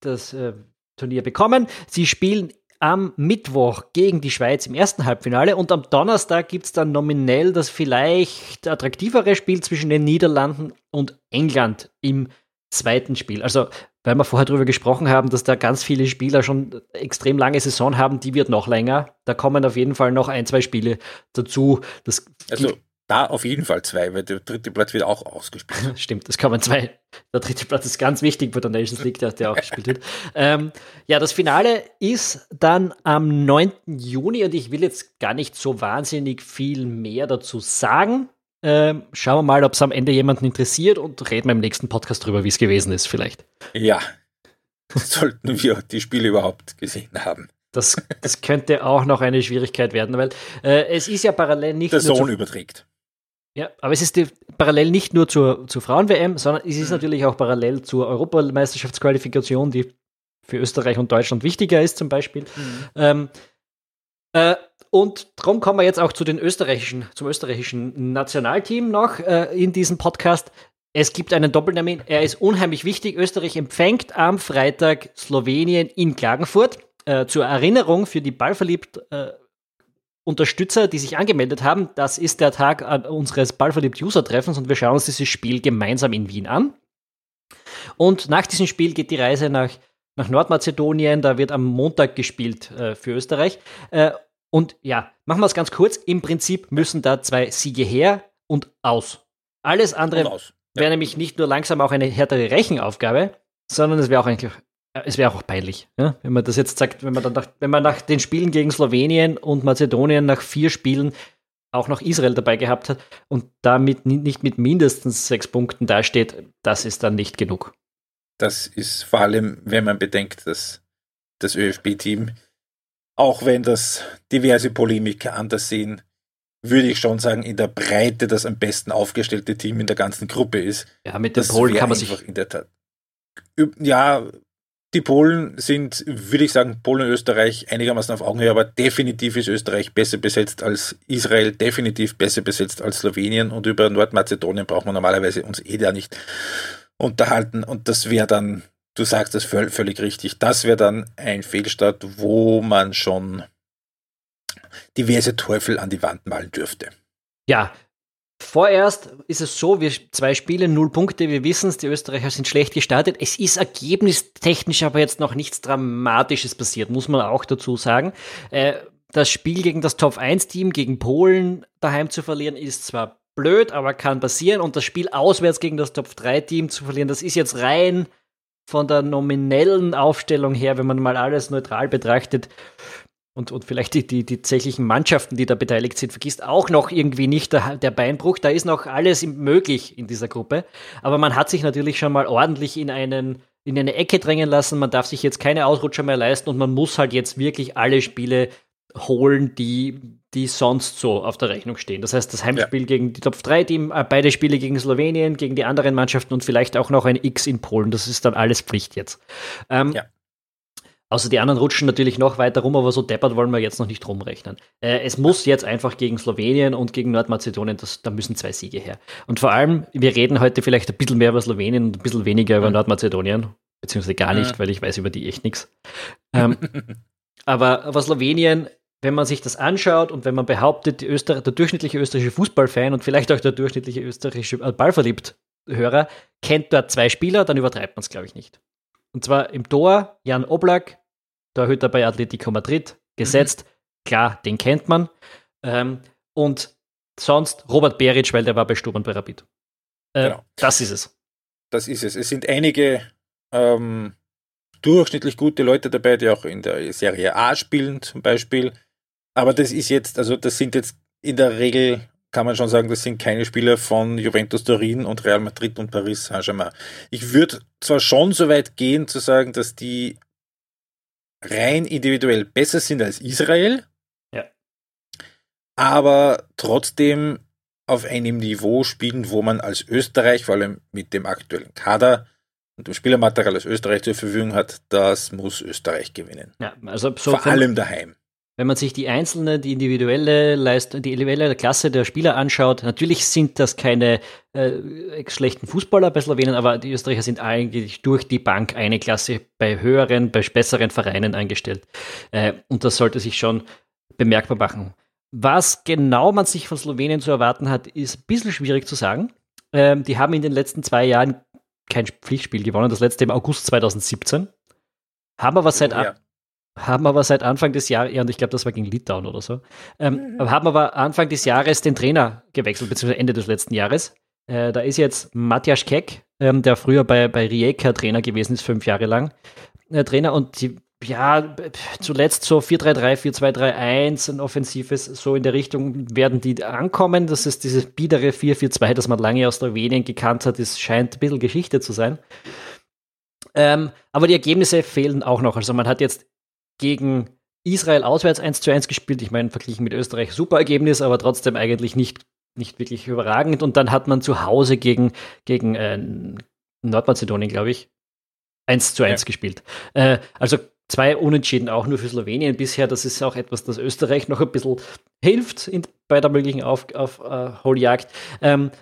das äh, Turnier bekommen. Sie spielen am Mittwoch gegen die Schweiz im ersten Halbfinale und am Donnerstag gibt es dann nominell das vielleicht attraktivere Spiel zwischen den Niederlanden und England im zweiten Spiel. Also weil wir vorher darüber gesprochen haben, dass da ganz viele Spieler schon extrem lange Saison haben, die wird noch länger. Da kommen auf jeden Fall noch ein, zwei Spiele dazu. Das also da auf jeden Fall zwei, weil der dritte Platz wird auch ausgespielt. *laughs* Stimmt, das kommen zwei. Der dritte Platz ist ganz wichtig bei der Nations League, der, der auch gespielt wird. Ähm, ja, das Finale ist dann am 9. Juni und ich will jetzt gar nicht so wahnsinnig viel mehr dazu sagen. Ähm, schauen wir mal, ob es am Ende jemanden interessiert und reden wir im nächsten Podcast drüber, wie es gewesen ist, vielleicht. Ja, sollten wir die Spiele überhaupt gesehen haben. Das, das könnte auch noch eine Schwierigkeit werden, weil äh, es ist ja parallel nicht. Der Sohn überträgt. Ja, aber es ist die, parallel nicht nur zur, zur Frauen-WM, sondern es ist mhm. natürlich auch parallel zur Europameisterschaftsqualifikation, die für Österreich und Deutschland wichtiger ist, zum Beispiel. Mhm. Ähm, äh, und darum kommen wir jetzt auch zu den österreichischen, zum österreichischen Nationalteam noch äh, in diesem Podcast. Es gibt einen Doppeltermin. Er ist unheimlich wichtig. Österreich empfängt am Freitag Slowenien in Klagenfurt. Äh, zur Erinnerung für die ballverliebt äh, Unterstützer, die sich angemeldet haben, das ist der Tag unseres ballverliebt User-Treffens und wir schauen uns dieses Spiel gemeinsam in Wien an. Und nach diesem Spiel geht die Reise nach, nach Nordmazedonien. Da wird am Montag gespielt äh, für Österreich. Äh, und ja, machen wir es ganz kurz. Im Prinzip müssen da zwei Siege her und aus. Alles andere aus. Ja. wäre nämlich nicht nur langsam auch eine härtere Rechenaufgabe, sondern es wäre auch eigentlich, es wäre auch peinlich, ja? wenn man das jetzt sagt, wenn man dann nach, wenn man nach den Spielen gegen Slowenien und Mazedonien nach vier Spielen auch noch Israel dabei gehabt hat und damit nicht mit mindestens sechs Punkten dasteht, das ist dann nicht genug. Das ist vor allem, wenn man bedenkt, dass das ÖFB-Team auch wenn das diverse Polemiker anders sehen, würde ich schon sagen, in der Breite das am besten aufgestellte Team in der ganzen Gruppe ist. Ja, mit den Polen kann man sich. In der Tat. Ja, die Polen sind, würde ich sagen, Polen und Österreich einigermaßen auf Augenhöhe, aber definitiv ist Österreich besser besetzt als Israel, definitiv besser besetzt als Slowenien und über Nordmazedonien braucht man normalerweise uns eh da nicht unterhalten und das wäre dann du sagst es völlig richtig. Das wäre dann ein Fehlstart, wo man schon diverse Teufel an die Wand malen dürfte. Ja, Vorerst ist es so, wir zwei Spiele, null Punkte, wir wissen es, die Österreicher sind schlecht gestartet. Es ist ergebnistechnisch aber jetzt noch nichts Dramatisches passiert, muss man auch dazu sagen. Äh, das Spiel gegen das Top 1-Team, gegen Polen daheim zu verlieren, ist zwar blöd, aber kann passieren. Und das Spiel auswärts gegen das Top 3-Team zu verlieren, das ist jetzt rein von der nominellen Aufstellung her, wenn man mal alles neutral betrachtet, und, und vielleicht die, die, die tatsächlichen Mannschaften, die da beteiligt sind, vergisst auch noch irgendwie nicht der, der Beinbruch. Da ist noch alles möglich in dieser Gruppe. Aber man hat sich natürlich schon mal ordentlich in einen in eine Ecke drängen lassen. Man darf sich jetzt keine Ausrutscher mehr leisten und man muss halt jetzt wirklich alle Spiele holen, die, die sonst so auf der Rechnung stehen. Das heißt, das Heimspiel ja. gegen die Top 3 Team, äh, beide Spiele gegen Slowenien, gegen die anderen Mannschaften und vielleicht auch noch ein X in Polen. Das ist dann alles Pflicht jetzt. Ähm, ja. Außer die anderen rutschen natürlich noch weiter rum, aber so deppert wollen wir jetzt noch nicht rumrechnen. Äh, es muss jetzt einfach gegen Slowenien und gegen Nordmazedonien, das, da müssen zwei Siege her. Und vor allem, wir reden heute vielleicht ein bisschen mehr über Slowenien und ein bisschen weniger über mhm. Nordmazedonien, beziehungsweise gar nicht, weil ich weiß über die echt nichts. Ähm, *laughs* aber, aber Slowenien, wenn man sich das anschaut und wenn man behauptet, der durchschnittliche österreichische Fußballfan und vielleicht auch der durchschnittliche österreichische äh, Ballverliebt-Hörer kennt dort zwei Spieler, dann übertreibt man es, glaube ich, nicht. Und zwar im Tor Jan Oblak, Torhüter bei Atletico Madrid, gesetzt. Mhm. Klar, den kennt man. Ähm, und sonst Robert Beric, weil der war bei Sturm und bei Rapid. Äh, genau. Das ist es. Das ist es. Es sind einige ähm, durchschnittlich gute Leute dabei, die auch in der Serie A spielen, zum Beispiel. Aber das ist jetzt, also das sind jetzt in der Regel, kann man schon sagen, das sind keine Spieler von Juventus Turin und Real Madrid und Paris Saint-Germain. Ich würde zwar schon so weit gehen zu sagen, dass die rein individuell besser sind als Israel. Ja. Aber trotzdem auf einem Niveau spielen, wo man als Österreich, vor allem mit dem aktuellen Kader und dem Spielermaterial, das Österreich zur Verfügung hat, das muss Österreich gewinnen. Ja, also so vor allem daheim wenn man sich die einzelne, die individuelle Leistung, die individuelle Klasse der Spieler anschaut, natürlich sind das keine äh, schlechten Fußballer bei Slowenien, aber die Österreicher sind eigentlich durch die Bank eine Klasse bei höheren, bei besseren Vereinen eingestellt. Äh, und das sollte sich schon bemerkbar machen. Was genau man sich von Slowenien zu erwarten hat, ist ein bisschen schwierig zu sagen. Ähm, die haben in den letzten zwei Jahren kein Pflichtspiel gewonnen, das letzte im August 2017. Haben aber seit, ja haben aber seit Anfang des Jahres, ja, und ich glaube, das war gegen Litauen oder so, ähm, mhm. haben aber Anfang des Jahres den Trainer gewechselt, beziehungsweise Ende des letzten Jahres. Äh, da ist jetzt Matthias Keck, ähm, der früher bei, bei Rijeka Trainer gewesen ist, fünf Jahre lang, äh, Trainer und die, ja, zuletzt so 4-3-3, 4-2-3-1, ein offensives, so in der Richtung werden die ankommen. Das ist dieses biedere 4-4-2, das man lange aus Slowenien gekannt hat, das scheint ein bisschen Geschichte zu sein. Ähm, aber die Ergebnisse fehlen auch noch. Also man hat jetzt gegen Israel auswärts 1 zu 1 gespielt. Ich meine, verglichen mit Österreich super Ergebnis, aber trotzdem eigentlich nicht, nicht wirklich überragend. Und dann hat man zu Hause gegen, gegen äh, Nordmazedonien, glaube ich, 1 zu 1 ja. gespielt. Äh, also zwei Unentschieden auch nur für Slowenien bisher. Das ist auch etwas, das Österreich noch ein bisschen hilft in, bei der möglichen Auf, auf Holjagd. Ähm,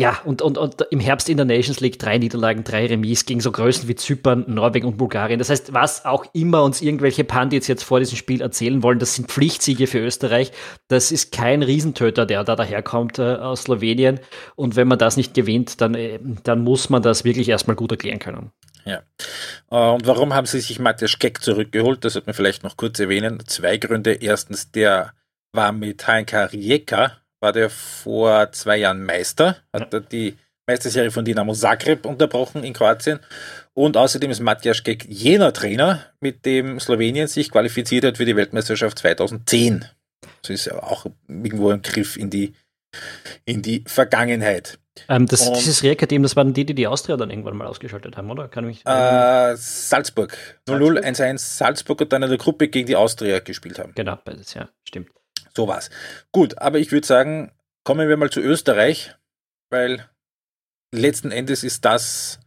ja, und, und, und im Herbst in der Nations League drei Niederlagen, drei Remis gegen so Größen wie Zypern, Norwegen und Bulgarien. Das heißt, was auch immer uns irgendwelche Pandits jetzt vor diesem Spiel erzählen wollen, das sind Pflichtsiege für Österreich. Das ist kein Riesentöter, der da daherkommt äh, aus Slowenien. Und wenn man das nicht gewinnt, dann, äh, dann muss man das wirklich erstmal gut erklären können. Ja. Äh, und warum haben sie sich Matthias Keck zurückgeholt? Das sollte man vielleicht noch kurz erwähnen. Zwei Gründe. Erstens, der war mit Heinka Rijeka war der vor zwei Jahren Meister, hat ja. die Meisterserie von Dinamo Zagreb unterbrochen in Kroatien. Und außerdem ist Matjaš Kek jener Trainer, mit dem Slowenien sich qualifiziert hat für die Weltmeisterschaft 2010. Das ist ja auch irgendwo ein Griff in die, in die Vergangenheit. Ähm, das, und, dieses Rijeka-Team, das waren die, die die Austria dann irgendwann mal ausgeschaltet haben, oder? Kann mich äh, Salzburg. 0-0-1-1 Salzburg und dann in der Gruppe gegen die Austria gespielt haben. Genau, beides, ja, stimmt. So war's. Gut, aber ich würde sagen, kommen wir mal zu Österreich, weil letzten Endes ist das,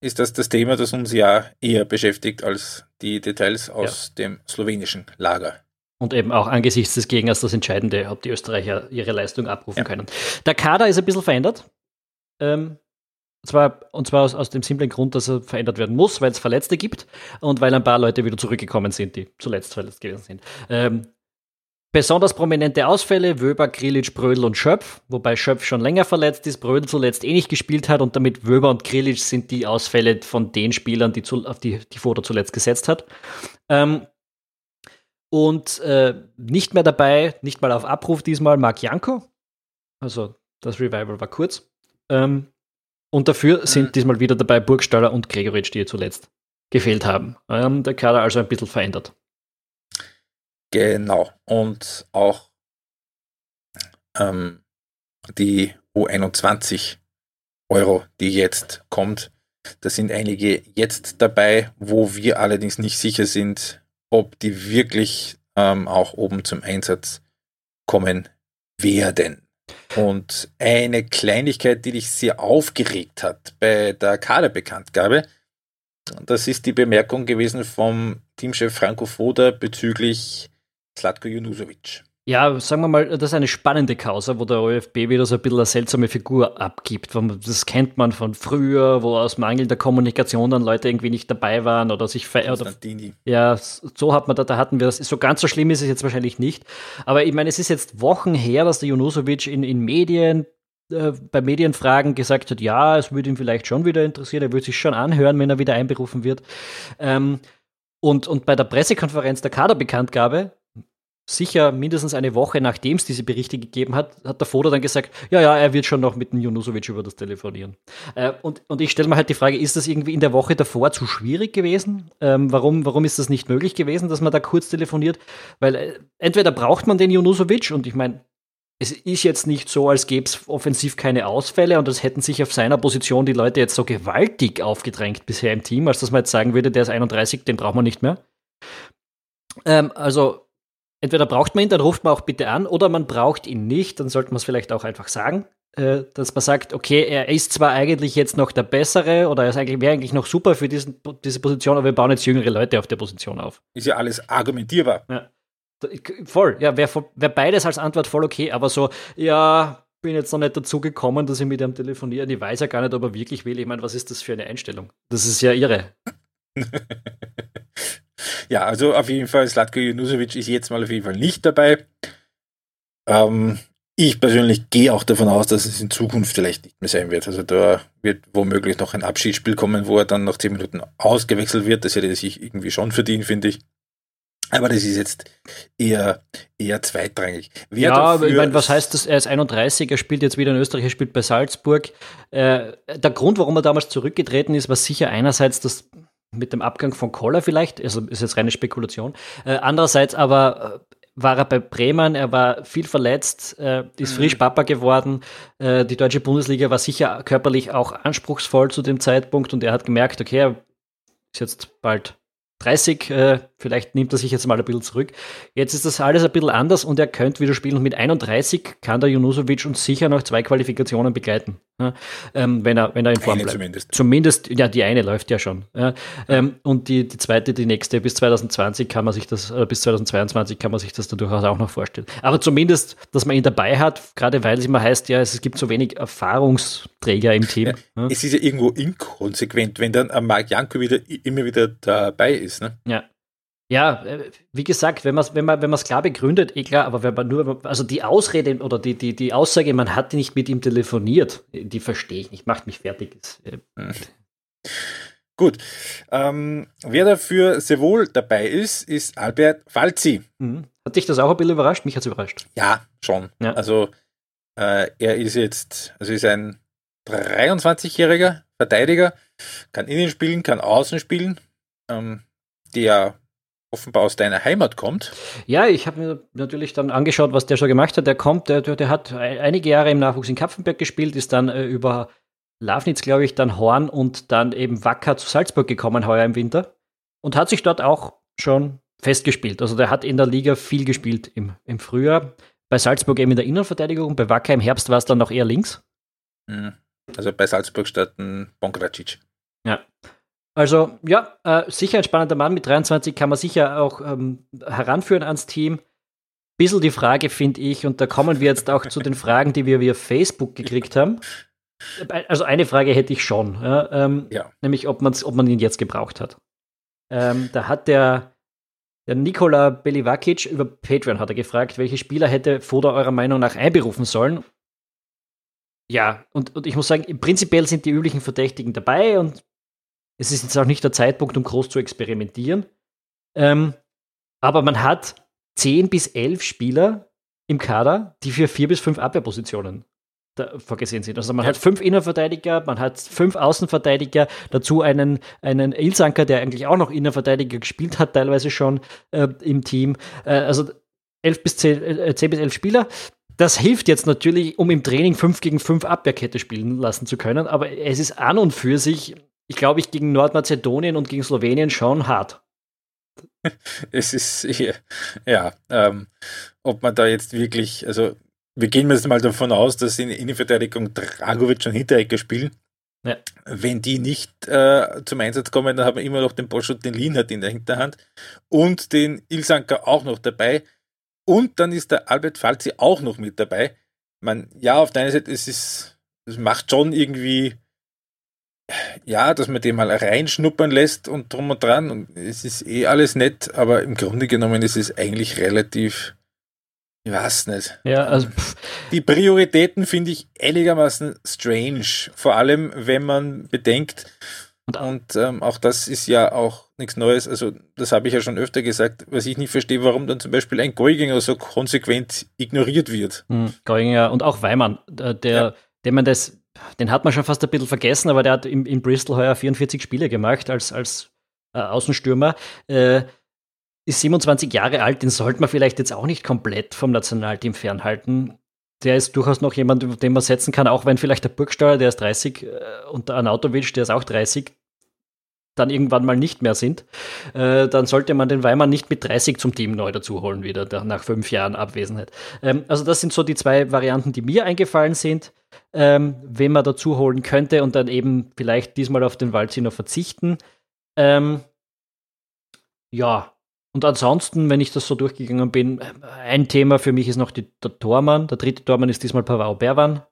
ist das das Thema, das uns ja eher beschäftigt als die Details aus ja. dem slowenischen Lager. Und eben auch angesichts des Gegners das Entscheidende, ob die Österreicher ihre Leistung abrufen ja. können. Der Kader ist ein bisschen verändert. Ähm, zwar, und zwar aus, aus, dem simplen Grund, dass er verändert werden muss, weil es Verletzte gibt und weil ein paar Leute wieder zurückgekommen sind, die zuletzt verletzt gewesen sind. Ähm, Besonders prominente Ausfälle, Wöber, Grilic, Brödel und Schöpf, wobei Schöpf schon länger verletzt ist, Brödel zuletzt eh nicht gespielt hat und damit Wöber und Grilic sind die Ausfälle von den Spielern, die, zu, auf die, die Foto zuletzt gesetzt hat. Ähm, Und äh, nicht mehr dabei, nicht mal auf Abruf diesmal, Marc Janko. Also das Revival war kurz. Ähm, und dafür mhm. sind diesmal wieder dabei Burgstaller und Gregoritsch, die zuletzt gefehlt haben. Ähm, der Kader also ein bisschen verändert. Genau. Und auch ähm, die U21 Euro, die jetzt kommt, da sind einige jetzt dabei, wo wir allerdings nicht sicher sind, ob die wirklich ähm, auch oben zum Einsatz kommen werden. Und eine Kleinigkeit, die dich sehr aufgeregt hat bei der Kaderbekanntgabe, das ist die Bemerkung gewesen vom Teamchef Franco Foda bezüglich Slatko Junusovic. Ja, sagen wir mal, das ist eine spannende Causa, wo der ÖFB wieder so ein bisschen eine seltsame Figur abgibt. Das kennt man von früher, wo aus mangelnder Kommunikation dann Leute irgendwie nicht dabei waren oder sich verändert. Ja, so hat man da, da hatten wir das. So ganz so schlimm ist es jetzt wahrscheinlich nicht. Aber ich meine, es ist jetzt Wochen her, dass der Junusovic in, in Medien äh, bei Medienfragen gesagt hat, ja, es würde ihn vielleicht schon wieder interessieren, er würde sich schon anhören, wenn er wieder einberufen wird. Ähm, und, und bei der Pressekonferenz der Kaderbekanntgabe sicher mindestens eine Woche nachdem es diese Berichte gegeben hat, hat der Foda dann gesagt, ja, ja, er wird schon noch mit dem Junusovic über das telefonieren. Äh, und, und ich stelle mir halt die Frage, ist das irgendwie in der Woche davor zu schwierig gewesen? Ähm, warum, warum ist das nicht möglich gewesen, dass man da kurz telefoniert? Weil äh, entweder braucht man den Junusovic und ich meine, es ist jetzt nicht so, als gäbe es offensiv keine Ausfälle und es hätten sich auf seiner Position die Leute jetzt so gewaltig aufgedrängt bisher im Team, als dass man jetzt sagen würde, der ist 31, den braucht man nicht mehr. Ähm, also entweder braucht man ihn, dann ruft man auch bitte an, oder man braucht ihn nicht, dann sollte man es vielleicht auch einfach sagen, äh, dass man sagt, okay, er ist zwar eigentlich jetzt noch der Bessere oder er eigentlich, wäre eigentlich noch super für diesen, diese Position, aber wir bauen jetzt jüngere Leute auf der Position auf. Ist ja alles argumentierbar. Ja. Voll, ja, wäre wär beides als Antwort voll okay, aber so, ja, bin jetzt noch nicht dazu gekommen, dass ich mit ihm telefoniere. Ich weiß ja gar nicht, ob er wirklich will. Ich meine, was ist das für eine Einstellung? Das ist ja irre. *laughs* Ja, also auf jeden Fall, Slatko Junusovic ist jetzt mal auf jeden Fall nicht dabei. Ähm, ich persönlich gehe auch davon aus, dass es in Zukunft vielleicht nicht mehr sein wird. Also da wird womöglich noch ein Abschiedsspiel kommen, wo er dann nach 10 Minuten ausgewechselt wird. Das hätte er sich irgendwie schon verdient, finde ich. Aber das ist jetzt eher, eher zweitrangig. Wer ja, ich meine, was heißt das? Er ist 31, er spielt jetzt wieder in Österreich, er spielt bei Salzburg. Äh, der Grund, warum er damals zurückgetreten ist, war sicher einerseits das mit dem Abgang von Koller vielleicht, also ist jetzt reine Spekulation. Äh, andererseits aber äh, war er bei Bremen, er war viel verletzt, äh, ist mhm. frisch Papa geworden. Äh, die deutsche Bundesliga war sicher körperlich auch anspruchsvoll zu dem Zeitpunkt und er hat gemerkt, okay, er ist jetzt bald 30, äh, vielleicht nimmt er sich jetzt mal ein bisschen zurück. Jetzt ist das alles ein bisschen anders und er könnte wieder spielen. Und mit 31 kann der Junusovic uns sicher noch zwei Qualifikationen begleiten, ja, ähm, wenn, er, wenn er in Form eine bleibt. Zumindest. zumindest, ja, die eine läuft ja schon. Ja, ähm, und die, die zweite, die nächste, bis 2020 kann man sich das, äh, bis 2022 kann man sich das da durchaus auch noch vorstellen. Aber zumindest, dass man ihn dabei hat, gerade weil es immer heißt, ja, es gibt so wenig Erfahrungsträger im Team. Ja, es ist ja irgendwo inkonsequent, wenn dann Marc Janko wieder, immer wieder dabei ist ist. Ne? Ja. Ja, äh, wie gesagt, wenn man es wenn man, wenn klar begründet, eh klar, aber wenn man nur, also die Ausrede oder die, die, die Aussage, man hat nicht mit ihm telefoniert, die verstehe ich nicht, macht mich fertig. Äh, hm. Gut. Ähm, wer dafür sehr wohl dabei ist, ist Albert Falzi. Mhm. Hat dich das auch ein bisschen überrascht? Mich hat es überrascht. Ja, schon. Ja. Also äh, er ist jetzt, also ist ein 23-jähriger Verteidiger, kann innen spielen, kann außen spielen, ähm, der offenbar aus deiner Heimat kommt. Ja, ich habe mir natürlich dann angeschaut, was der schon gemacht hat. Der kommt, der, der hat einige Jahre im Nachwuchs in Kapfenberg gespielt, ist dann äh, über Lafnitz, glaube ich, dann Horn und dann eben Wacker zu Salzburg gekommen heuer im Winter und hat sich dort auch schon festgespielt. Also der hat in der Liga viel gespielt im, im Frühjahr. Bei Salzburg eben in der Innenverteidigung, bei Wacker im Herbst war es dann noch eher links. Hm. Also bei Salzburg statt ein Bongracic. Ja. Also ja, äh, sicher ein spannender Mann. Mit 23 kann man sicher auch ähm, heranführen ans Team. Bisschen die Frage, finde ich, und da kommen wir jetzt auch zu den Fragen, die wir via Facebook gekriegt haben. Also eine Frage hätte ich schon, ja, ähm, ja. nämlich ob, ob man ihn jetzt gebraucht hat. Ähm, da hat der, der Nikola Belivakic über Patreon hat er gefragt, welche Spieler hätte Foda eurer Meinung nach einberufen sollen? Ja, und, und ich muss sagen, prinzipiell sind die üblichen Verdächtigen dabei und es ist jetzt auch nicht der Zeitpunkt, um groß zu experimentieren. Ähm, aber man hat zehn bis elf Spieler im Kader, die für vier bis fünf Abwehrpositionen vorgesehen sind. Also man ja. hat fünf Innenverteidiger, man hat fünf Außenverteidiger, dazu einen, einen Ilsanker, der eigentlich auch noch Innenverteidiger gespielt hat, teilweise schon äh, im Team. Äh, also elf bis zehn, äh, zehn bis elf Spieler. Das hilft jetzt natürlich, um im Training 5 gegen 5 Abwehrkette spielen lassen zu können, aber es ist an und für sich, ich glaube, ich gegen Nordmazedonien und gegen Slowenien schon hart. *laughs* Es ist, ja, ähm, ob man da jetzt wirklich, also wir gehen jetzt mal davon aus, dass in der Innenverteidigung Dragovic und Hinterecker spielen. Ja. Wenn die nicht äh, zum Einsatz kommen, dann haben wir immer noch den Bosch und den Lienhardt in der Hinterhand und den Ilsanker auch noch dabei. Und dann ist der Albert Falzi auch noch mit dabei. Man, ja, auf der einen Seite, es ist, es macht schon irgendwie, ja, dass man den mal reinschnuppern lässt und drum und dran. Und es ist eh alles nett, aber im Grunde genommen ist es eigentlich relativ, ich weiß nicht. Ja, also die Prioritäten finde ich einigermaßen strange, vor allem wenn man bedenkt, und, und ähm, auch das ist ja auch nichts Neues. Also, das habe ich ja schon öfter gesagt, was ich nicht verstehe, warum dann zum Beispiel ein Geuginger so konsequent ignoriert wird. Mhm, Geuginger und auch Weimann, der, ja. den man das, den hat man schon fast ein bisschen vergessen, aber der hat in, in Bristol heuer 44 Spiele gemacht als, als äh, Außenstürmer. Äh, ist 27 Jahre alt, den sollte man vielleicht jetzt auch nicht komplett vom Nationalteam fernhalten. Der ist durchaus noch jemand, den man setzen kann, auch wenn vielleicht der Burgsteuer, der ist 30, äh, und der Anautovic, der ist auch 30, dann irgendwann mal nicht mehr sind, äh, dann sollte man den Weimann nicht mit 30 zum Team neu dazu holen, wieder nach fünf Jahren Abwesenheit. Ähm, also das sind so die zwei Varianten, die mir eingefallen sind, ähm, wen man dazu holen könnte und dann eben vielleicht diesmal auf den Waldziner verzichten. Ähm, ja, und ansonsten, wenn ich das so durchgegangen bin, ein Thema für mich ist noch die, der Tormann. Der dritte Tormann ist diesmal Pavao Berwan.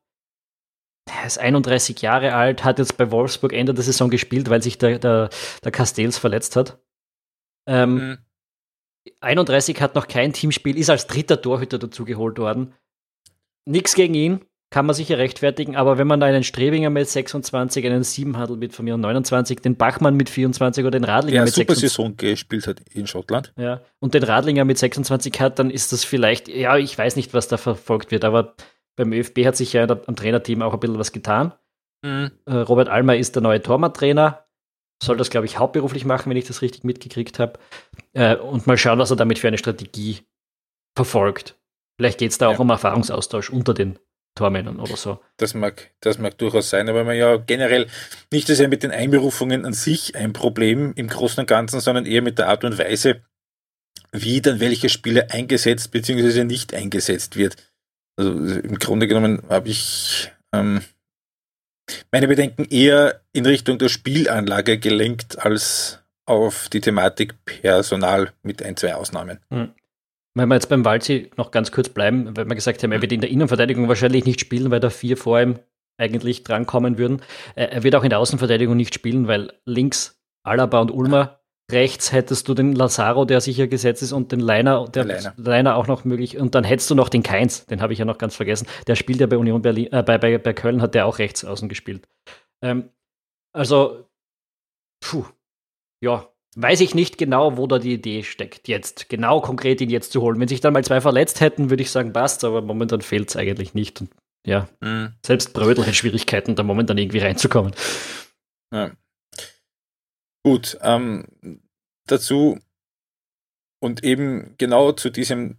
Er ist 31 Jahre alt, hat jetzt bei Wolfsburg Ende der Saison gespielt, weil sich der, der, der Castells verletzt hat. Ähm, mhm. 31 hat noch kein Teamspiel, ist als dritter Torhüter dazugeholt worden. Nichts gegen ihn, kann man sicher rechtfertigen, aber wenn man da einen Strebinger mit 26, einen Siebenhandel mit von mir 29, den Bachmann mit 24 oder den Radlinger ja, mit super 26 Saison gespielt hat in Schottland. Ja, und den Radlinger mit 26 hat, dann ist das vielleicht, ja, ich weiß nicht, was da verfolgt wird, aber beim ÖFB hat sich ja am Trainerteam auch ein bisschen was getan. Mhm. Äh, Robert Almer ist der neue Tormann-Trainer. Soll das, glaube ich, hauptberuflich machen, wenn ich das richtig mitgekriegt habe. Äh, und mal schauen, was er damit für eine Strategie verfolgt. Vielleicht geht es da auch um Erfahrungsaustausch unter den Tormännern oder so. Das mag, das mag durchaus sein, aber man ja generell nicht so sehr mit den Einberufungen an sich ein Problem im Großen und Ganzen, sondern eher mit der Art und Weise, wie dann welcher Spieler eingesetzt bzw. nicht eingesetzt wird. Also im Grunde genommen habe ich ähm, meine Bedenken eher in Richtung der Spielanlage gelenkt als auf die Thematik Personal mit ein, zwei Ausnahmen. Hm. Wenn wir jetzt beim Walzi noch ganz kurz bleiben, weil wir gesagt haben, er wird in der Innenverteidigung wahrscheinlich nicht spielen, weil da vier vor ihm eigentlich drankommen würden. Äh, er wird auch in der Außenverteidigung nicht spielen, weil links Alaba und Ulmer rechts hättest du den Lazaro, der sicher gesetzt ist, und den Leiner, der Leiner. Leiner auch noch möglich. Und dann hättest du noch den Keins, den habe ich ja noch ganz vergessen. Der spielt ja bei Union Berlin, äh, bei, bei, bei Köln hat der auch rechts außen gespielt. Ähm, also, puh, ja, weiß ich nicht genau, wo da die Idee steckt, jetzt genau konkret ihn jetzt zu holen. Wenn sich dann mal zwei verletzt hätten, würde ich sagen, passt, aber momentan fehlt es eigentlich nicht. Und ja, mhm. selbst Brödel hat Schwierigkeiten, da momentan irgendwie reinzukommen. Ja. Gut, ähm, dazu und eben genau zu diesem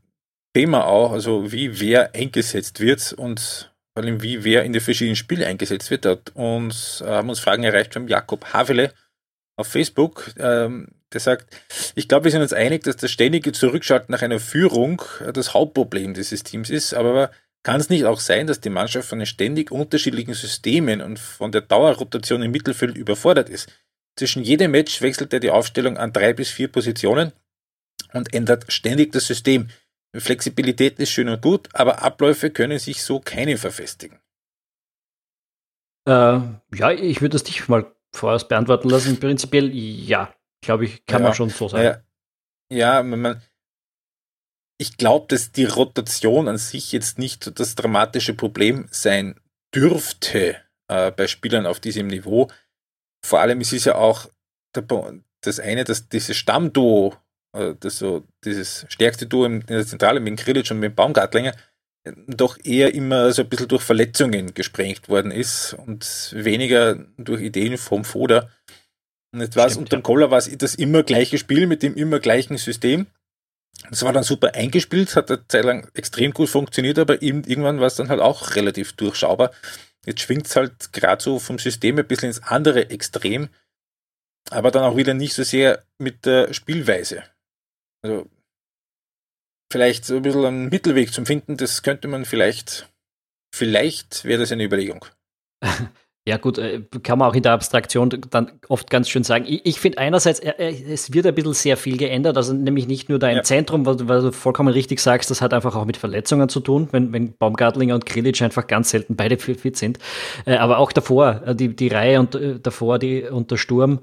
Thema auch, also wie wer eingesetzt wird und vor allem wie wer in die verschiedenen Spiele eingesetzt wird, hat uns, äh, haben uns Fragen erreicht vom Jakob Havele auf Facebook, ähm, der sagt, ich glaube, wir sind uns einig, dass das ständige Zurückschalten nach einer Führung das Hauptproblem dieses Teams ist, aber kann es nicht auch sein, dass die Mannschaft von den ständig unterschiedlichen Systemen und von der Dauerrotation im Mittelfeld überfordert ist? Zwischen jedem Match wechselt er die Aufstellung an drei bis vier Positionen und ändert ständig das System. Flexibilität ist schön und gut, aber Abläufe können sich so keine verfestigen. Äh, ja, ich würde das dich mal vorerst beantworten lassen. Prinzipiell ja, glaube ich, kann ja, man schon so sagen. Ja, ja man, ich glaube, dass die Rotation an sich jetzt nicht das dramatische Problem sein dürfte äh, bei Spielern auf diesem Niveau vor allem es ist ja auch der, das eine, dass dieses Stammduo äh, das so dieses stärkste Duo in der Zentrale mit Krilic und mit Baumgartlinger doch eher immer so ein bisschen durch Verletzungen gesprengt worden ist und weniger durch Ideen vom Foda. Und jetzt war es unter ja. Koller war es das immer gleiche Spiel mit dem immer gleichen System. Das war dann super eingespielt, hat eine Zeit lang extrem gut funktioniert, aber irgendwann war es dann halt auch relativ durchschaubar. Jetzt schwingt es halt gerade so vom System ein bisschen ins andere Extrem, aber dann auch wieder nicht so sehr mit der Spielweise. Also vielleicht so ein bisschen einen Mittelweg zum Finden, das könnte man vielleicht, vielleicht wäre das eine Überlegung. *laughs* Ja gut, äh, kann man auch in der Abstraktion dann oft ganz schön sagen. Ich, ich finde einerseits, es wird ein bisschen sehr viel geändert, also nämlich nicht nur da im ja. Zentrum, weil, weil, du vollkommen richtig sagst, das hat einfach auch mit Verletzungen zu tun, wenn, wenn Baumgartlinger und Krilic einfach ganz selten beide fit sind. Äh, aber auch davor, äh, die, die Reihe und davor die, und der Sturm,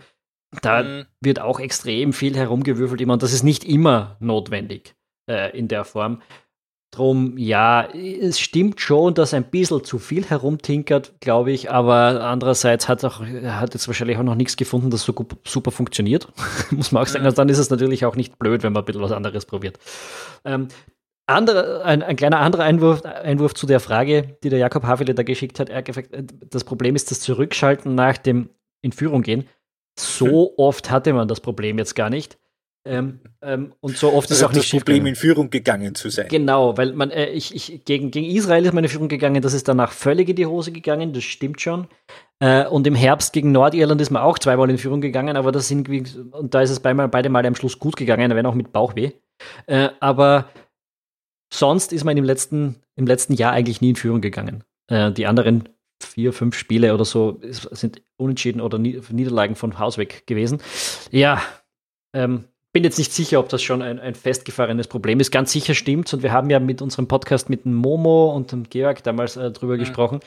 da mhm. wird auch extrem viel herumgewürfelt immer und das ist nicht immer notwendig in der Form. Drum, ja, es stimmt schon, dass ein bisschen zu viel herumtinkert, glaube ich, aber andererseits hat auch, hat jetzt wahrscheinlich auch noch nichts gefunden, das so super funktioniert. *laughs* Muss man auch sagen. Also dann ist es natürlich auch nicht blöd, wenn man ein bisschen was anderes probiert. Ähm, andere, ein, ein, kleiner anderer Einwurf, Einwurf zu der Frage, die der Jakob Havele da geschickt hat. Er gesagt, das Problem ist das Zurückschalten nach dem in Führung gehen. So oft hatte man das Problem jetzt gar nicht. Ähm, ähm, und so oft ist auch nicht das Problem, in Führung gegangen zu sein. Genau, weil man, äh, ich, ich, gegen, gegen Israel ist meine Führung gegangen, das ist danach völlig in die Hose gegangen, das stimmt schon. Äh, und im Herbst gegen Nordirland ist man auch zweimal in Führung gegangen, aber das sind, und da ist es beide, beide Mal am Schluss gut gegangen, wenn auch mit Bauchweh. Äh, aber sonst ist man im letzten, im letzten Jahr eigentlich nie in Führung gegangen. Äh, die anderen vier, fünf Spiele oder so sind unentschieden oder Niederlagen von Haus weg gewesen. Ja, ähm, bin jetzt nicht sicher, ob das schon ein, ein festgefahrenes Problem ist. Ganz sicher stimmt's. Und wir haben ja mit unserem Podcast mit dem Momo und dem Georg damals äh, drüber mhm. gesprochen,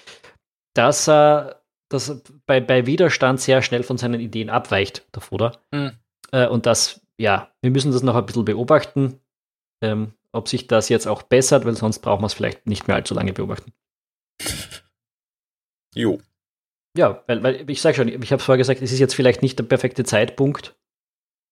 dass er dass bei, bei Widerstand sehr schnell von seinen Ideen abweicht, der Foda. Mhm. Äh, und das, ja, wir müssen das noch ein bisschen beobachten, ähm, ob sich das jetzt auch bessert, weil sonst brauchen wir es vielleicht nicht mehr allzu lange beobachten. Jo. Ja, weil, weil ich sage schon, ich habe es vorher gesagt, es ist jetzt vielleicht nicht der perfekte Zeitpunkt,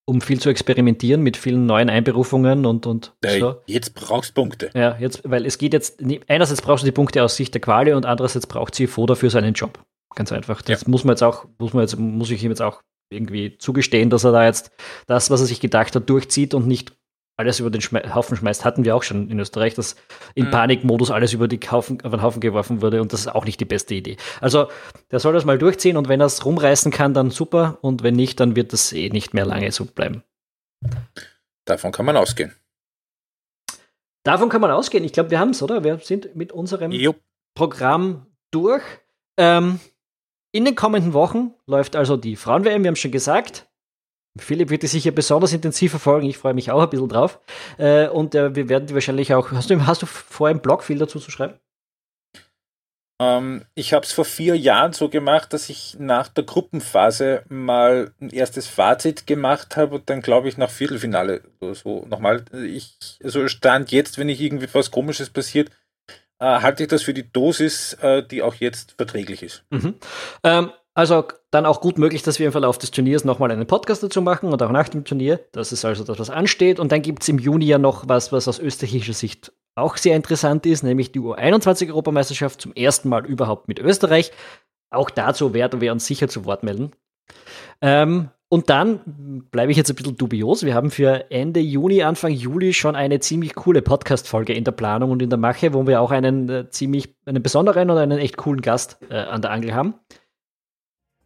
um viel zu experimentieren mit vielen neuen Einberufungen und, und ja, so. Jetzt brauchst du Punkte. Ja, jetzt, weil es geht jetzt, einerseits brauchst du die Punkte aus Sicht der Quali und andererseits braucht sie CFO dafür seinen Job. Ganz einfach. Das ja. muss man jetzt auch, muss man jetzt, muss ich ihm jetzt auch irgendwie zugestehen, dass er da jetzt das, was er sich gedacht hat, durchzieht und nicht alles über den Schme Haufen schmeißt, hatten wir auch schon in Österreich, dass im mhm. Panikmodus alles über, die Haufen, auf den Haufen geworfen wurde und das ist auch nicht die beste Idee. Also der soll das mal durchziehen und wenn er es rumreißen kann, dann super und wenn nicht, dann wird das eh nicht mehr lange so bleiben. Davon kann man ausgehen. Davon kann man ausgehen. Ich glaube, wir haben es, oder? Wir sind mit unserem Jupp. Programm durch. Ähm, in den kommenden Wochen läuft also die Frauen-WM, wir haben schon gesagt. Philipp wird die sicher besonders intensiv verfolgen. Ich freue mich auch ein bisschen drauf. Äh, und äh, wir werden die wahrscheinlich auch. Hast du, hast du vor, einen Blog viel dazu zu schreiben? Ähm, ich habe es vor vier Jahren so gemacht, dass ich nach der Gruppenphase mal ein erstes Fazit gemacht habe und dann glaube ich nach Viertelfinale oder so nochmal. Ich, also Stand jetzt, wenn ich irgendwie was Komisches passiert, äh, halte ich das für die Dosis, die auch jetzt verträglich ist. Mhm. Ähm, also dann auch gut möglich, dass wir im Verlauf des Turniers nochmal einen Podcast dazu machen und auch nach dem Turnier. Das ist also das, was ansteht. Und dann gibt es im Juni ja noch was, was aus österreichischer Sicht auch sehr interessant ist, nämlich die U21-Europameisterschaft zum ersten Mal überhaupt mit Österreich. Auch dazu werden wir uns sicher zu Wort melden. Ähm, und dann bleibe ich jetzt ein bisschen dubios. Wir haben für Ende Juni, Anfang Juli schon eine ziemlich coole Podcast-Folge in der Planung und in der Mache, wo wir auch einen äh, ziemlich, einen besonderen oder einen echt coolen Gast äh, an der Angel haben.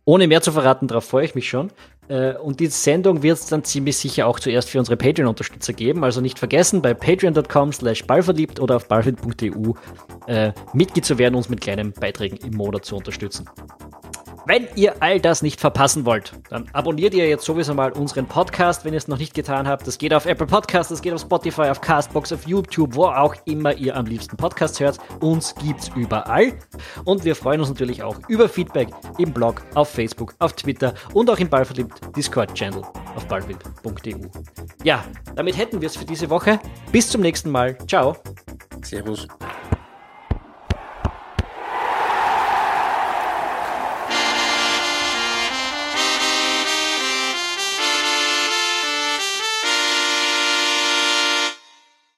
Ohne mehr zu verraten, darauf freue ich mich schon. Äh, und die Sendung wird es dann ziemlich sicher auch zuerst für unsere Patreon-Unterstützer geben. Also nicht vergessen, bei patreon.com slash ballverliebt oder auf ballverliebt.eu äh, Mitglied zu werden, uns mit kleinen Beiträgen im Monat zu unterstützen. Wenn ihr all das nicht verpassen wollt, dann abonniert ihr jetzt sowieso mal unseren Podcast, wenn ihr es noch nicht getan habt. Das geht auf Apple Podcasts, das geht auf Spotify, auf Castbox, auf YouTube, wo auch immer ihr am liebsten Podcasts hört. Uns gibt's überall. Und wir freuen uns natürlich auch über Feedback im Blog, auf Facebook, auf Twitter und auch im Ballverliebt Discord-Channel auf ballverliebt.eu. Ja, damit hätten wir es für diese Woche. Bis zum nächsten Mal. Ciao. Servus.